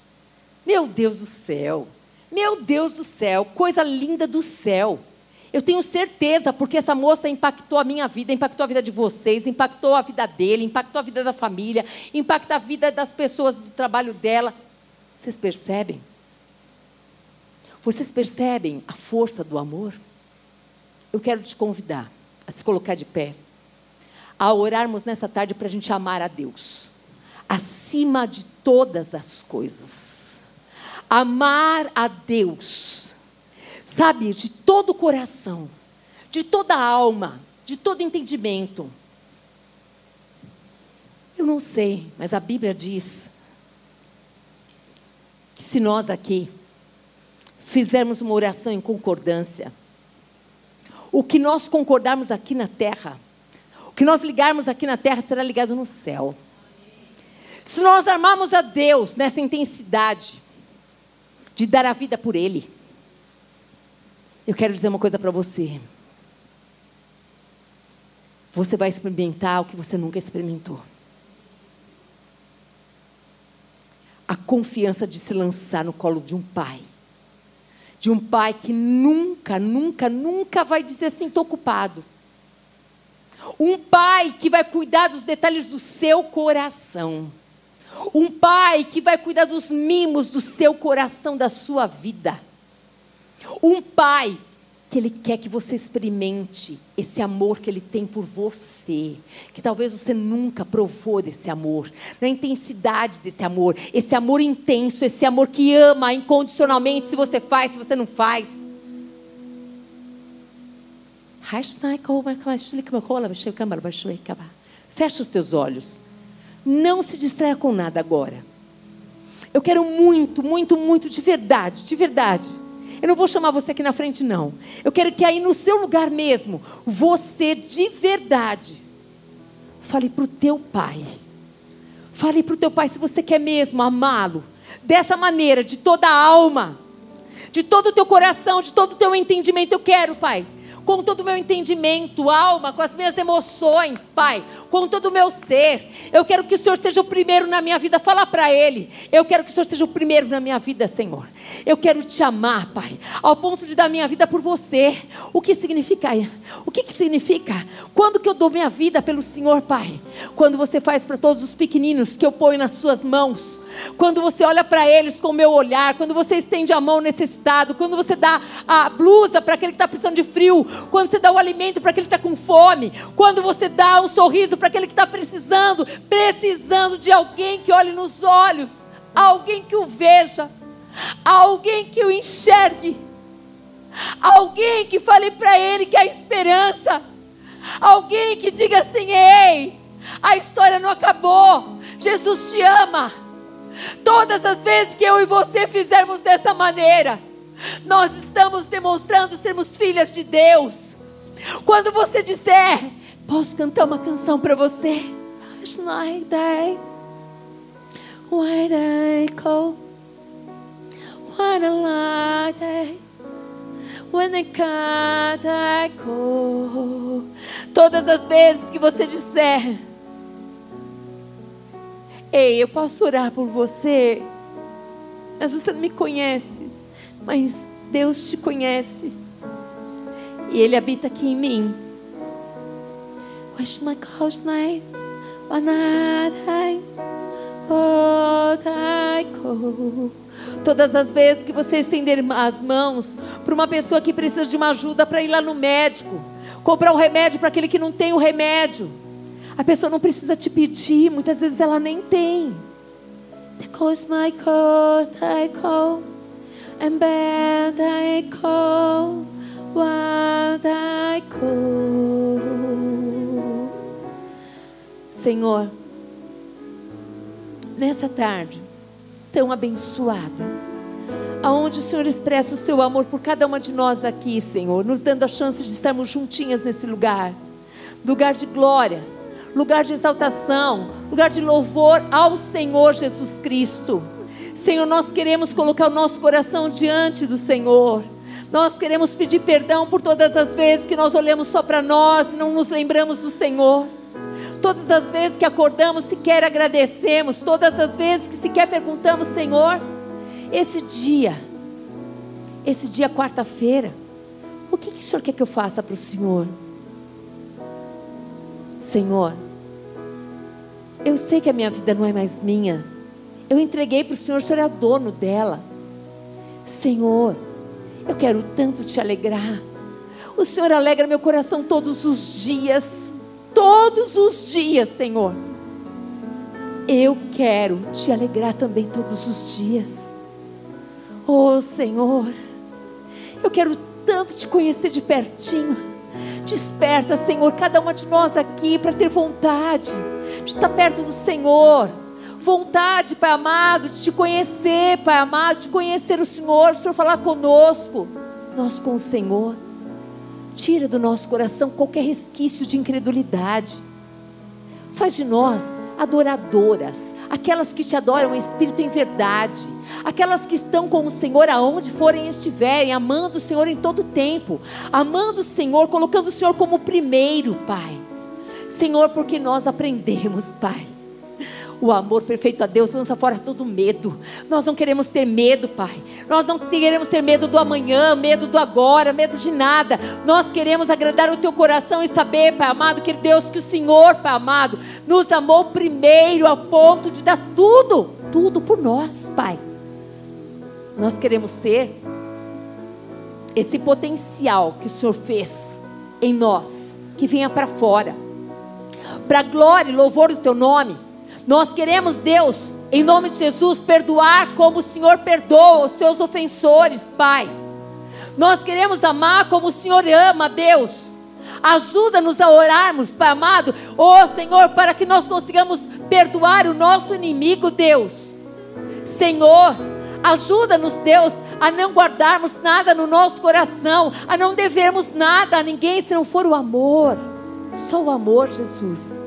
Speaker 1: Meu Deus do céu. Meu Deus do céu, coisa linda do céu. Eu tenho certeza, porque essa moça impactou a minha vida, impactou a vida de vocês, impactou a vida dele, impactou a vida da família, impacta a vida das pessoas do trabalho dela. Vocês percebem? Vocês percebem a força do amor? Eu quero te convidar a se colocar de pé, a orarmos nessa tarde para a gente amar a Deus, acima de todas as coisas amar a Deus, sabe, de todo o coração, de toda a alma, de todo entendimento. Eu não sei, mas a Bíblia diz que se nós aqui fizermos uma oração em concordância, o que nós concordarmos aqui na terra, o que nós ligarmos aqui na terra será ligado no céu. Se nós amarmos a Deus nessa intensidade de dar a vida por Ele, eu quero dizer uma coisa para você. Você vai experimentar o que você nunca experimentou. A confiança de se lançar no colo de um pai. De um pai que nunca, nunca, nunca vai dizer assim: estou ocupado. Um pai que vai cuidar dos detalhes do seu coração. Um pai que vai cuidar dos mimos do seu coração, da sua vida. Um pai que ele quer que você experimente esse amor que ele tem por você, que talvez você nunca provou desse amor, na intensidade desse amor, esse amor intenso, esse amor que ama incondicionalmente, se você faz, se você não faz. Fecha os teus olhos. Não se distraia com nada agora. Eu quero muito, muito, muito de verdade, de verdade. Eu não vou chamar você aqui na frente, não. Eu quero que aí no seu lugar mesmo, você de verdade, fale para o teu pai. Fale para o teu pai se você quer mesmo amá-lo. Dessa maneira, de toda a alma, de todo o teu coração, de todo o teu entendimento. Eu quero, pai com todo o meu entendimento, alma, com as minhas emoções, Pai, com todo o meu ser. Eu quero que o Senhor seja o primeiro na minha vida. Fala para Ele. Eu quero que o Senhor seja o primeiro na minha vida, Senhor. Eu quero te amar, Pai, ao ponto de dar minha vida por você. O que significa? O que, que significa? Quando que eu dou minha vida pelo Senhor, Pai? Quando você faz para todos os pequeninos que eu ponho nas suas mãos quando você olha para eles com o meu olhar, quando você estende a mão necessitado, quando você dá a blusa para aquele que está precisando de frio, quando você dá o alimento para aquele que está com fome, quando você dá um sorriso para aquele que está precisando, precisando de alguém que olhe nos olhos, alguém que o veja, alguém que o enxergue, alguém que fale para ele que há esperança, alguém que diga assim: ei, a história não acabou, Jesus te ama. Todas as vezes que eu e você fizermos dessa maneira, nós estamos demonstrando sermos filhas de Deus. Quando você disser, posso cantar uma canção para você? Why call? I? When can't I call? Todas as vezes que você disser, Ei, eu posso orar por você, mas você não me conhece. Mas Deus te conhece. E Ele habita aqui em mim. Todas as vezes que você estender as mãos para uma pessoa que precisa de uma ajuda para ir lá no médico, comprar um remédio para aquele que não tem o remédio a pessoa não precisa te pedir, muitas vezes ela nem tem. Because my coat I call, and bad I call, what I call. Senhor, nessa tarde tão abençoada, aonde o Senhor expressa o seu amor por cada uma de nós aqui, Senhor, nos dando a chance de estarmos juntinhas nesse lugar, lugar de glória lugar de exaltação, lugar de louvor ao Senhor Jesus Cristo. Senhor, nós queremos colocar o nosso coração diante do Senhor. Nós queremos pedir perdão por todas as vezes que nós olhamos só para nós não nos lembramos do Senhor. Todas as vezes que acordamos, sequer agradecemos. Todas as vezes que sequer perguntamos, Senhor, esse dia, esse dia quarta-feira, o que, que o Senhor quer que eu faça para o Senhor? Senhor, eu sei que a minha vida não é mais minha. Eu entreguei para o Senhor, o Senhor é dono dela. Senhor, eu quero tanto te alegrar. O Senhor alegra meu coração todos os dias. Todos os dias, Senhor. Eu quero te alegrar também todos os dias. Oh, Senhor, eu quero tanto te conhecer de pertinho. Desperta, Senhor, cada uma de nós aqui para ter vontade de estar perto do Senhor. Vontade, Pai amado, de te conhecer, Pai amado, de conhecer o Senhor, o Senhor falar conosco, nós com o Senhor. Tira do nosso coração qualquer resquício de incredulidade. Faz de nós adoradoras, aquelas que te adoram em espírito e em verdade, aquelas que estão com o Senhor aonde forem estiverem, amando o Senhor em todo tempo, amando o Senhor, colocando o Senhor como primeiro, Pai. Senhor, porque nós aprendemos, Pai, o amor perfeito a Deus lança fora todo medo. Nós não queremos ter medo, Pai. Nós não queremos ter medo do amanhã, medo do agora, medo de nada. Nós queremos agradar o teu coração e saber, Pai amado, que Deus, que o Senhor, Pai amado, nos amou primeiro a ponto de dar tudo, tudo por nós, Pai. Nós queremos ser esse potencial que o Senhor fez em nós, que venha para fora, para glória e louvor do teu nome. Nós queremos, Deus, em nome de Jesus, perdoar como o Senhor perdoa os seus ofensores, Pai. Nós queremos amar como o Senhor ama, Deus. Ajuda-nos a orarmos, Pai amado, oh Senhor, para que nós consigamos perdoar o nosso inimigo, Deus. Senhor, ajuda-nos, Deus, a não guardarmos nada no nosso coração, a não devermos nada a ninguém se não for o amor. Só o amor, Jesus.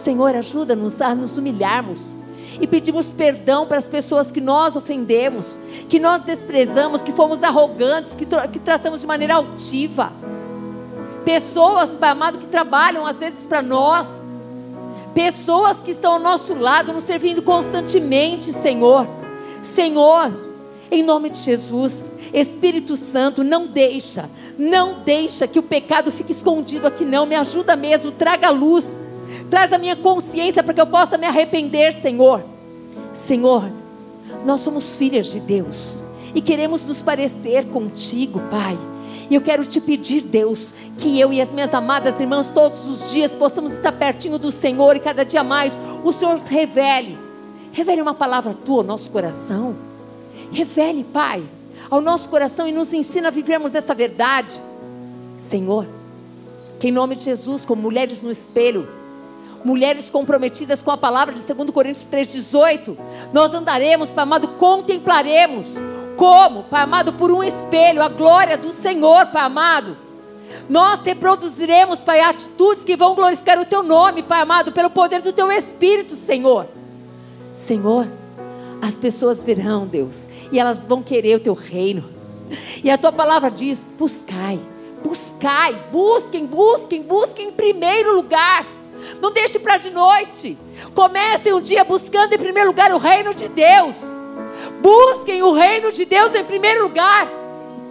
Speaker 1: Senhor, ajuda-nos a nos humilharmos e pedimos perdão para as pessoas que nós ofendemos, que nós desprezamos, que fomos arrogantes, que, que tratamos de maneira altiva. Pessoas, Pai amado, que trabalham às vezes para nós, pessoas que estão ao nosso lado, nos servindo constantemente, Senhor. Senhor, em nome de Jesus, Espírito Santo, não deixa, não deixa que o pecado fique escondido aqui, não. Me ajuda mesmo, traga luz Traz a minha consciência para que eu possa me arrepender, Senhor. Senhor, nós somos filhas de Deus e queremos nos parecer contigo, Pai. E eu quero te pedir, Deus, que eu e as minhas amadas irmãs todos os dias possamos estar pertinho do Senhor e cada dia mais o Senhor nos revele. Revele uma palavra tua ao nosso coração. Revele, Pai, ao nosso coração e nos ensina a vivermos essa verdade. Senhor, que em nome de Jesus, como mulheres no espelho, mulheres comprometidas com a palavra de 2 Coríntios 3,18, nós andaremos, Pai amado, contemplaremos, como, Pai amado, por um espelho, a glória do Senhor, Pai amado. Nós reproduziremos, Pai, atitudes que vão glorificar o Teu nome, Pai amado, pelo poder do Teu Espírito, Senhor. Senhor, as pessoas virão, Deus, e elas vão querer o Teu reino. E a Tua palavra diz: buscai, buscai, busquem, busquem, busquem em primeiro lugar não deixe para de noite. Comecem um dia buscando em primeiro lugar o reino de Deus. Busquem o reino de Deus em primeiro lugar.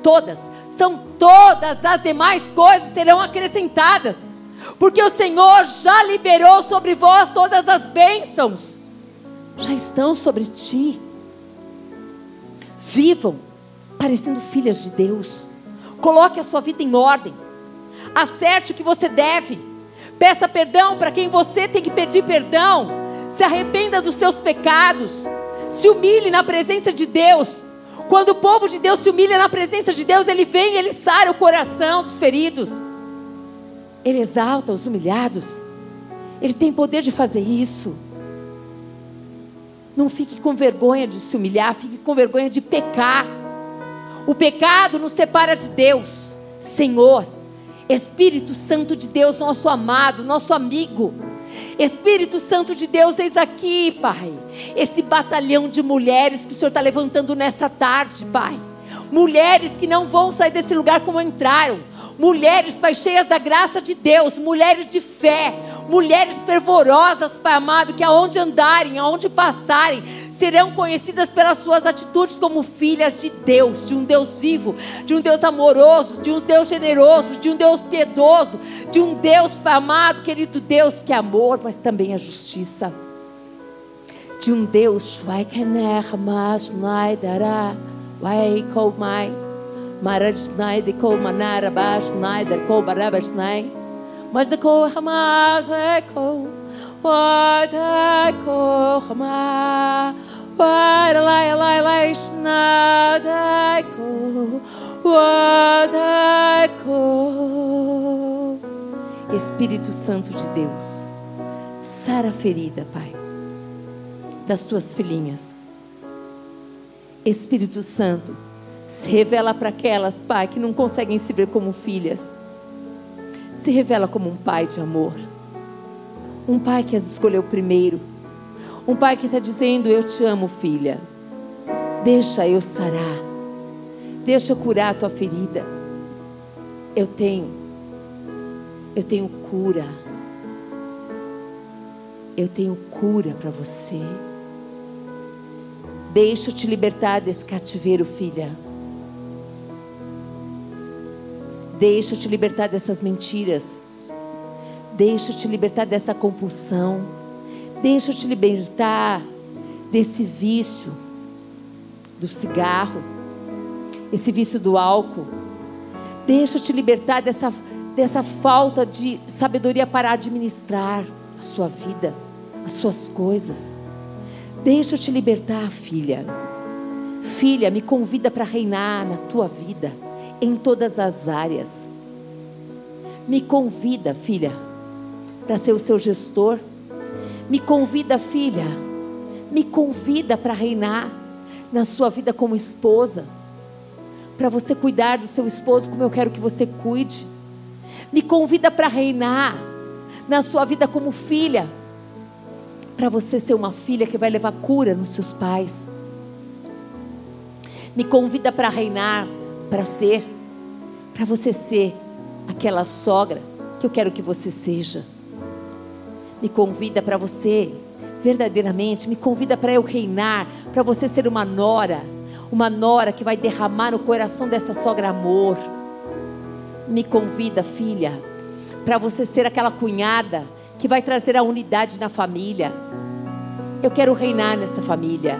Speaker 1: Todas, são todas as demais coisas serão acrescentadas. Porque o Senhor já liberou sobre vós todas as bênçãos. Já estão sobre ti. Vivam parecendo filhas de Deus. Coloque a sua vida em ordem. Acerte o que você deve. Peça perdão para quem você tem que pedir perdão. Se arrependa dos seus pecados. Se humilhe na presença de Deus. Quando o povo de Deus se humilha na presença de Deus, ele vem e ele sara o coração dos feridos. Ele exalta os humilhados. Ele tem poder de fazer isso. Não fique com vergonha de se humilhar, fique com vergonha de pecar. O pecado nos separa de Deus. Senhor, Espírito Santo de Deus, nosso amado, nosso amigo. Espírito Santo de Deus, eis aqui, Pai, esse batalhão de mulheres que o Senhor está levantando nessa tarde, Pai. Mulheres que não vão sair desse lugar como entraram. Mulheres, Pai, cheias da graça de Deus, mulheres de fé, mulheres fervorosas, Pai amado, que aonde andarem, aonde passarem, serão conhecidas pelas suas atitudes como filhas de Deus, de um Deus vivo, de um Deus amoroso, de um Deus generoso, de um Deus piedoso, de um Deus amado, querido Deus que é amor, mas também é justiça. De um Deus, vai kener mas naidara, vai komai, Espírito Santo de Deus, sara a ferida, Pai, das tuas filhinhas. Espírito Santo, se revela para aquelas, Pai, que não conseguem se ver como filhas. se revela como um pai de amor. Um pai que as escolheu primeiro. Um pai que está dizendo: Eu te amo, filha. Deixa eu sarar. Deixa eu curar a tua ferida. Eu tenho. Eu tenho cura. Eu tenho cura para você. Deixa eu te libertar desse cativeiro, filha. Deixa eu te libertar dessas mentiras. Deixa eu te libertar dessa compulsão. Deixa eu te libertar desse vício do cigarro, esse vício do álcool. Deixa eu te libertar dessa, dessa falta de sabedoria para administrar a sua vida, as suas coisas. Deixa eu te libertar, filha. Filha, me convida para reinar na tua vida, em todas as áreas. Me convida, filha, para ser o seu gestor. Me convida, filha. Me convida para reinar na sua vida como esposa. Para você cuidar do seu esposo como eu quero que você cuide. Me convida para reinar na sua vida como filha. Para você ser uma filha que vai levar cura nos seus pais. Me convida para reinar, para ser, para você ser aquela sogra que eu quero que você seja me convida para você, verdadeiramente, me convida para eu reinar, para você ser uma nora, uma nora que vai derramar no coração dessa sogra amor. Me convida, filha, para você ser aquela cunhada que vai trazer a unidade na família. Eu quero reinar nessa família.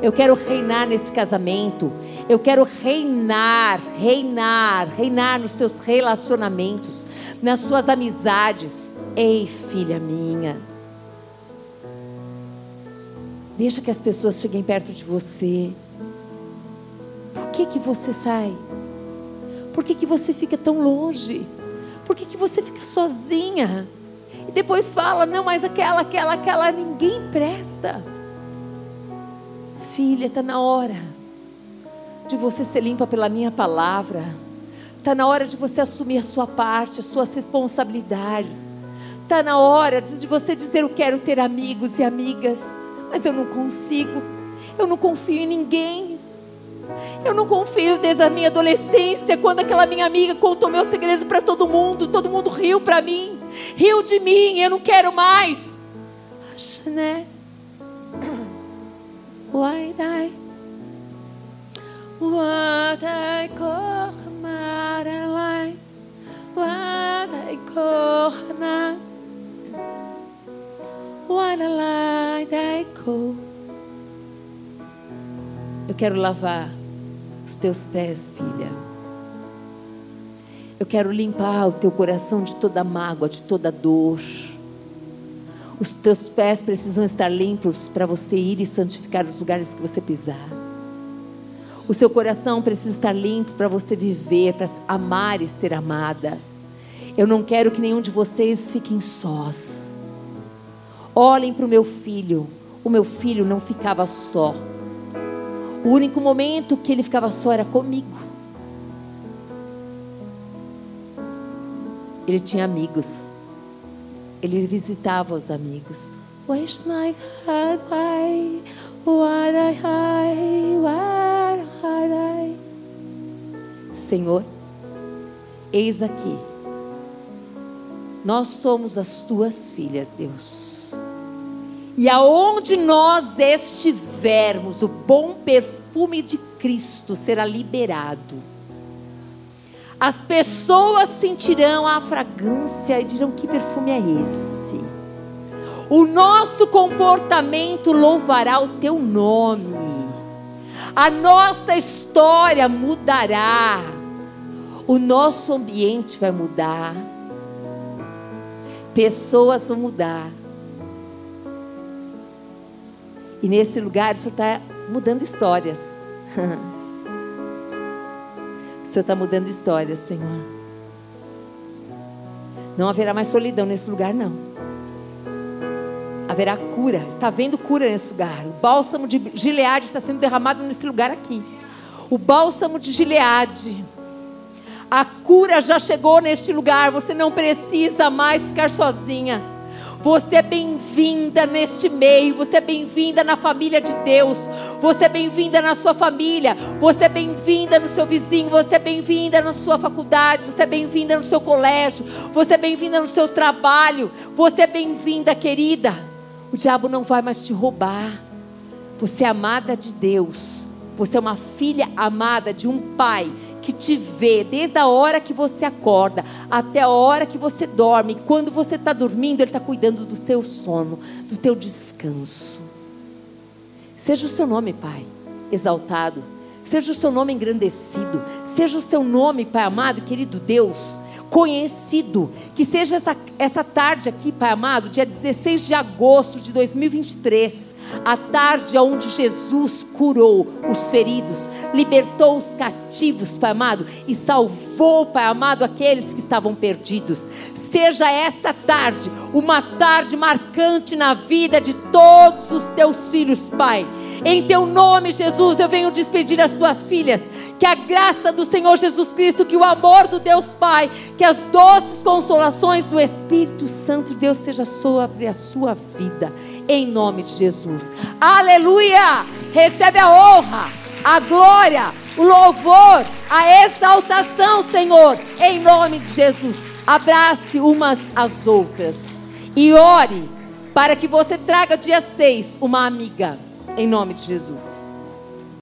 Speaker 1: Eu quero reinar nesse casamento. Eu quero reinar, reinar, reinar nos seus relacionamentos, nas suas amizades, Ei, filha minha, deixa que as pessoas cheguem perto de você. Por que que você sai? Por que que você fica tão longe? Por que que você fica sozinha? E depois fala, não, mas aquela, aquela, aquela, ninguém presta. Filha, está na hora de você ser limpa pela minha palavra. Está na hora de você assumir a sua parte, as suas responsabilidades. Está na hora de você dizer: Eu quero ter amigos e amigas, mas eu não consigo. Eu não confio em ninguém. Eu não confio desde a minha adolescência, quando aquela minha amiga contou meu segredo para todo mundo. Todo mundo riu para mim, riu de mim. Eu não quero mais. Né? Why die? What I call my What I call eu quero lavar os teus pés, filha. Eu quero limpar o teu coração de toda mágoa, de toda dor. Os teus pés precisam estar limpos para você ir e santificar os lugares que você pisar. O seu coração precisa estar limpo para você viver, para amar e ser amada. Eu não quero que nenhum de vocês fiquem sós. Olhem para o meu filho. O meu filho não ficava só. O único momento que ele ficava só era comigo. Ele tinha amigos. Ele visitava os amigos. Senhor, eis aqui. Nós somos as tuas filhas, Deus. E aonde nós estivermos, o bom perfume de Cristo será liberado. As pessoas sentirão a fragrância e dirão: que perfume é esse? O nosso comportamento louvará o teu nome. A nossa história mudará. O nosso ambiente vai mudar. Pessoas vão mudar. E nesse lugar o Senhor está mudando histórias. o Senhor está mudando histórias, Senhor. Não haverá mais solidão nesse lugar, não. Haverá cura. Está havendo cura nesse lugar. O bálsamo de Gileade está sendo derramado nesse lugar aqui. O bálsamo de Gileade. A cura já chegou neste lugar. Você não precisa mais ficar sozinha. Você é bem-vinda neste meio, você é bem-vinda na família de Deus, você é bem-vinda na sua família, você é bem-vinda no seu vizinho, você é bem-vinda na sua faculdade, você é bem-vinda no seu colégio, você é bem-vinda no seu trabalho, você é bem-vinda, querida. O diabo não vai mais te roubar. Você é amada de Deus, você é uma filha amada de um pai que te vê desde a hora que você acorda até a hora que você dorme. Quando você está dormindo, Ele está cuidando do teu sono, do teu descanso. Seja o seu nome, Pai, exaltado. Seja o seu nome engrandecido. Seja o seu nome, Pai amado, querido Deus, conhecido. Que seja essa, essa tarde aqui, Pai amado, dia 16 de agosto de 2023 a tarde onde Jesus curou os feridos, libertou os cativos, Pai amado, e salvou, Pai amado, aqueles que estavam perdidos. Seja esta tarde uma tarde marcante na vida de todos os teus filhos, Pai. Em teu nome, Jesus, eu venho despedir as tuas filhas. Que a graça do Senhor Jesus Cristo, que o amor do Deus Pai, que as doces consolações do Espírito Santo, Deus, seja sobre a sua vida em nome de Jesus. Aleluia! Recebe a honra, a glória, o louvor, a exaltação, Senhor, em nome de Jesus. Abrace umas às outras e ore para que você traga dia 6 uma amiga, em nome de Jesus.